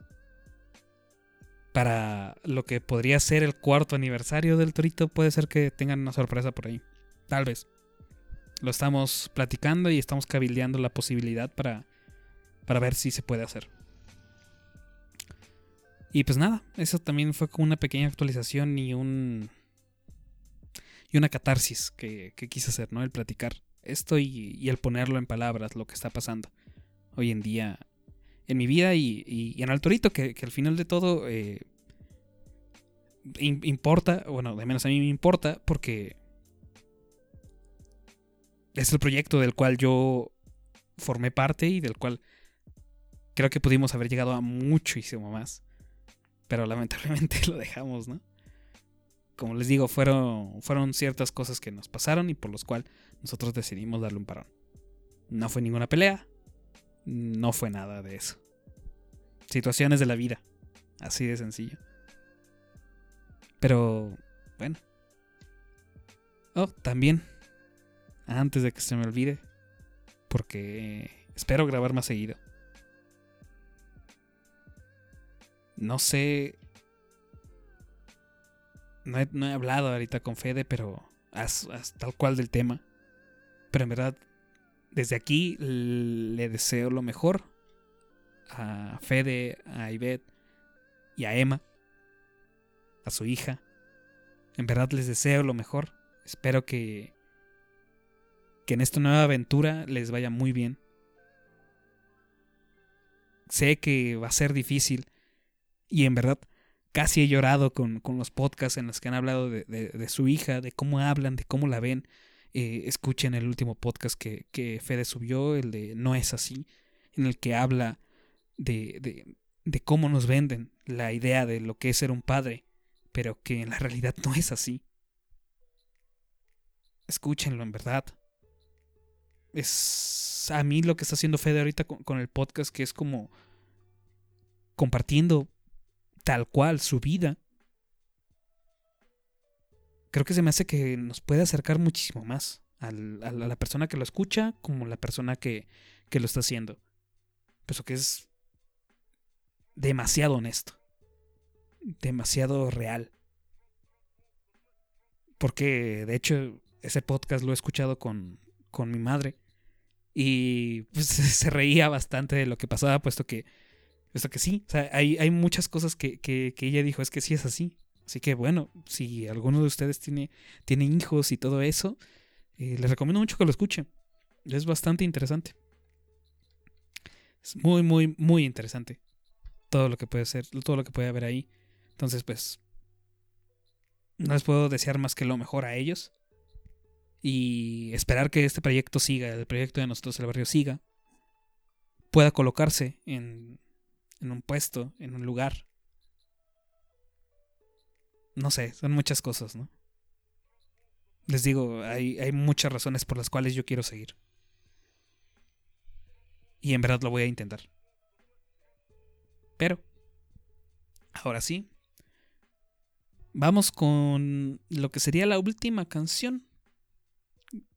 Para lo que podría ser el cuarto aniversario del Torito, puede ser que tengan una sorpresa por ahí. Tal vez. Lo estamos platicando y estamos cabildeando la posibilidad para, para ver si se puede hacer. Y pues nada, eso también fue como una pequeña actualización y un. y una catarsis que, que quise hacer, ¿no? El platicar esto y, el ponerlo en palabras, lo que está pasando hoy en día en mi vida y, y- en el torito, que, que al final de todo eh, im- importa, bueno, de menos a mí me importa, porque es el proyecto del cual yo formé parte y del cual creo que pudimos haber llegado a muchísimo más. Pero lamentablemente <laughs> lo dejamos, ¿no? Como les digo, fueron, fueron ciertas cosas que nos pasaron y por los cuales nosotros decidimos darle un parón. No fue ninguna pelea, no fue nada de eso. Situaciones de la vida, así de sencillo. Pero, bueno. Oh, también, antes de que se me olvide, porque espero grabar más seguido. No sé. No he, no he hablado ahorita con Fede, pero haz tal cual del tema. Pero en verdad, desde aquí le deseo lo mejor a Fede, a Ivette y a Emma, a su hija. En verdad les deseo lo mejor. Espero que que en esta nueva aventura les vaya muy bien. Sé que va a ser difícil y en verdad casi he llorado con, con los podcasts en los que han hablado de, de- su hija, de cómo hablan, de cómo la ven, eh, escuchen el último podcast que, que Fede subió, el de No es así, en el que habla de, de, de cómo nos venden la idea de lo que es ser un padre, pero que en la realidad no es así. Escúchenlo, en verdad. Es a mí lo que está haciendo Fede ahorita con, con el podcast, que es como compartiendo tal cual su vida. Creo que se me hace que nos puede acercar muchísimo más al- a la persona que lo escucha como la persona que, que lo está haciendo. Pues que es demasiado honesto. Demasiado real. Porque de hecho ese podcast lo he escuchado con, con mi madre. Y pues <laughs> se reía bastante de lo que pasaba, puesto que, puesto que sí. O sea, hay, hay muchas cosas que, que, que ella dijo, es que sí es así. Así que bueno, si alguno de ustedes tiene, tiene hijos y todo eso, eh, les recomiendo mucho que lo escuchen. Es bastante interesante. Es muy, muy, muy interesante. Todo lo que puede ser, todo lo que puede haber ahí. Entonces, pues. No les puedo desear más que lo mejor a ellos. Y esperar que este proyecto siga, el proyecto de nosotros el barrio siga. Pueda colocarse en, en un puesto, en un lugar. No sé, son muchas cosas, ¿no? Les digo, hay, hay muchas razones por las cuales yo quiero seguir. Y en verdad lo voy a intentar. Pero, ahora sí, vamos con lo que sería la última canción.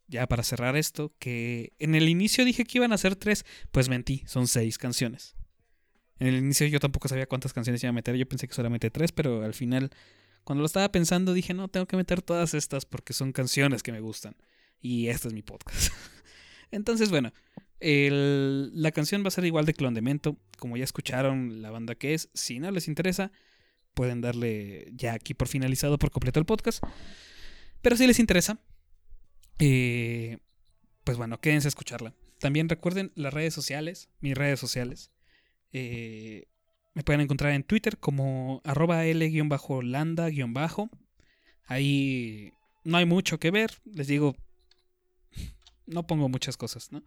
Ya para cerrar esto, que en el inicio dije que iban a ser tres, pues mentí, son seis canciones. En el inicio yo tampoco sabía cuántas canciones iba a meter, yo pensé que solamente tres, pero al final, cuando lo estaba pensando, dije, no, tengo que meter todas estas porque son canciones que me gustan. Y este es mi podcast. <laughs> Entonces, bueno, la canción va a ser igual de Clondemento, como ya escucharon la banda que es. Si no les interesa, pueden darle ya aquí por finalizado por completo el podcast. Pero si les interesa, eh, pues bueno, quédense a escucharla. También recuerden las redes sociales, mis redes sociales. Eh, me pueden encontrar en Twitter como arroba L-landa-bajo. Ahí no hay mucho que ver. Les digo, <laughs> no pongo muchas cosas, ¿no?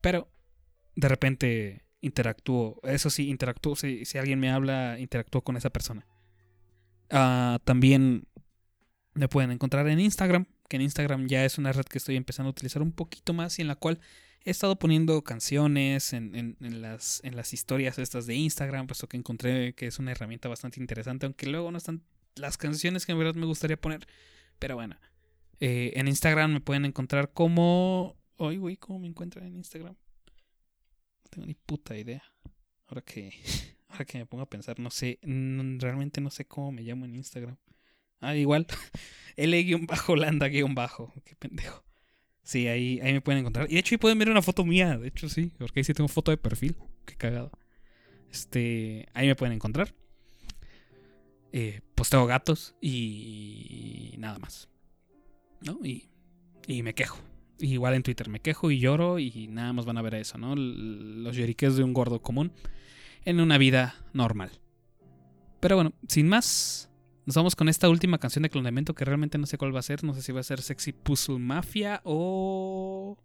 Pero de repente interactúo. Eso sí, interactúo. Si, si alguien me habla, interactúo con esa persona. Ah, también me pueden encontrar en Instagram, que en Instagram ya es una red que estoy empezando a utilizar un poquito más y en la cual he estado poniendo canciones en, las, historias estas de Instagram, puesto que encontré que es una herramienta bastante interesante, aunque luego no están las canciones que en verdad me gustaría poner. Pero bueno, eh, en Instagram me pueden encontrar como... Ay, güey, ¿cómo me encuentran en Instagram? No tengo ni puta idea. Ahora que, <laughs> ahora que me pongo a pensar, no sé, realmente no sé cómo me llamo en Instagram. Ah, igual, <laughs> L-Landa-bajo, qué pendejo. Sí, ahí, ahí me pueden encontrar. Y de hecho ahí pueden ver una foto mía, de hecho sí, porque ahí sí tengo foto de perfil. Qué cagado. Este, ahí me pueden encontrar. Eh, posteo gatos y nada más. ¿No? Y, y me quejo. Igual en Twitter me quejo y lloro y nada más van a ver eso, ¿no? Los lloriques de un gordo común en una vida normal. Pero bueno, sin más, nos vamos con esta última canción de Clonamento que realmente no sé cuál va a ser. No sé si va a ser Sexy Puzzle Mafia o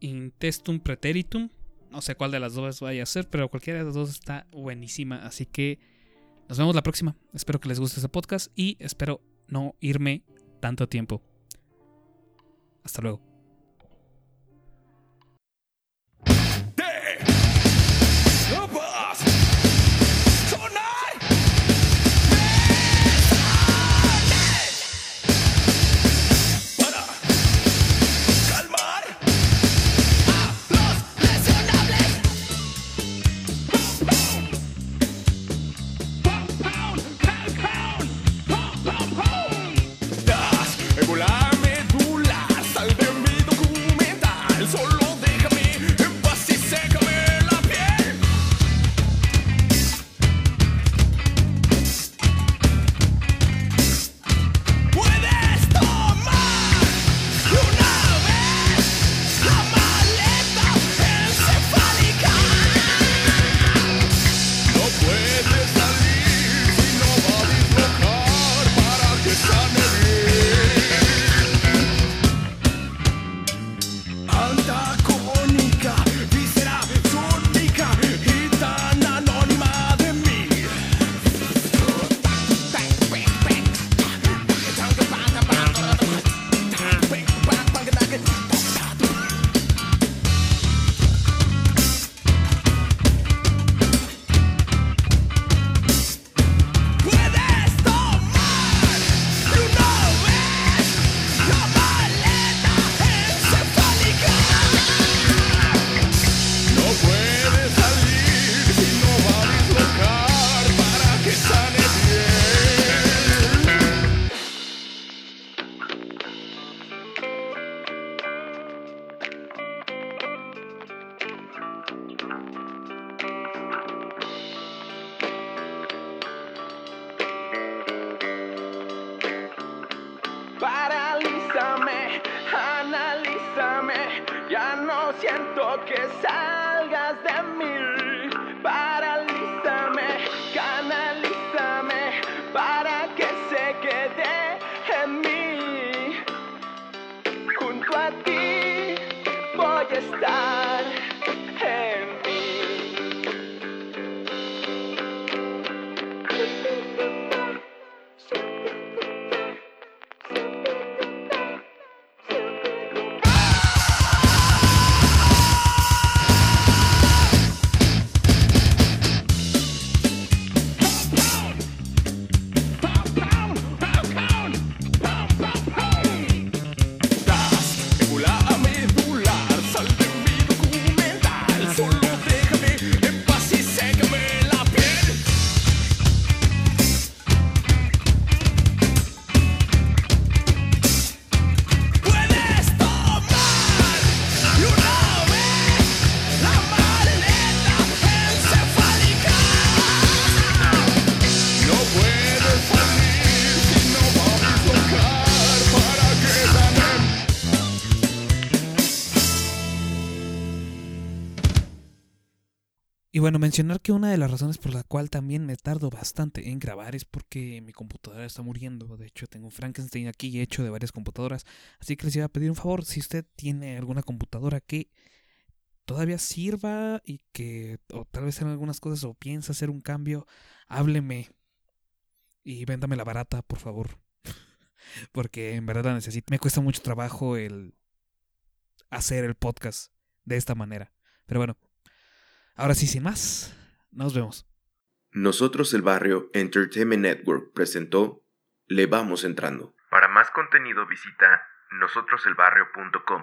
Intestum Preteritum. No sé cuál de las dos vaya a ser, pero cualquiera de las dos está buenísima. Así que nos vemos la próxima. Espero que les guste este podcast y espero no irme tanto tiempo. Hasta luego. Bueno, mencionar que una de las razones por la cual también me tardo bastante en grabar es porque mi computadora está muriendo. De hecho, tengo un Frankenstein aquí hecho de varias computadoras. Así que les iba a pedir un favor, si usted tiene alguna computadora que todavía sirva y que o tal vez en algunas cosas o piensa hacer un cambio, hábleme y véndame la barata, por favor. <laughs> porque en verdad necesito. Me cuesta mucho trabajo el hacer el podcast de esta manera. Pero bueno, ahora sí, sin más, nos vemos. Nosotros el Barrio Entertainment Network presentó Le Vamos Entrando. Para más contenido visita nosotroselbarrio.com.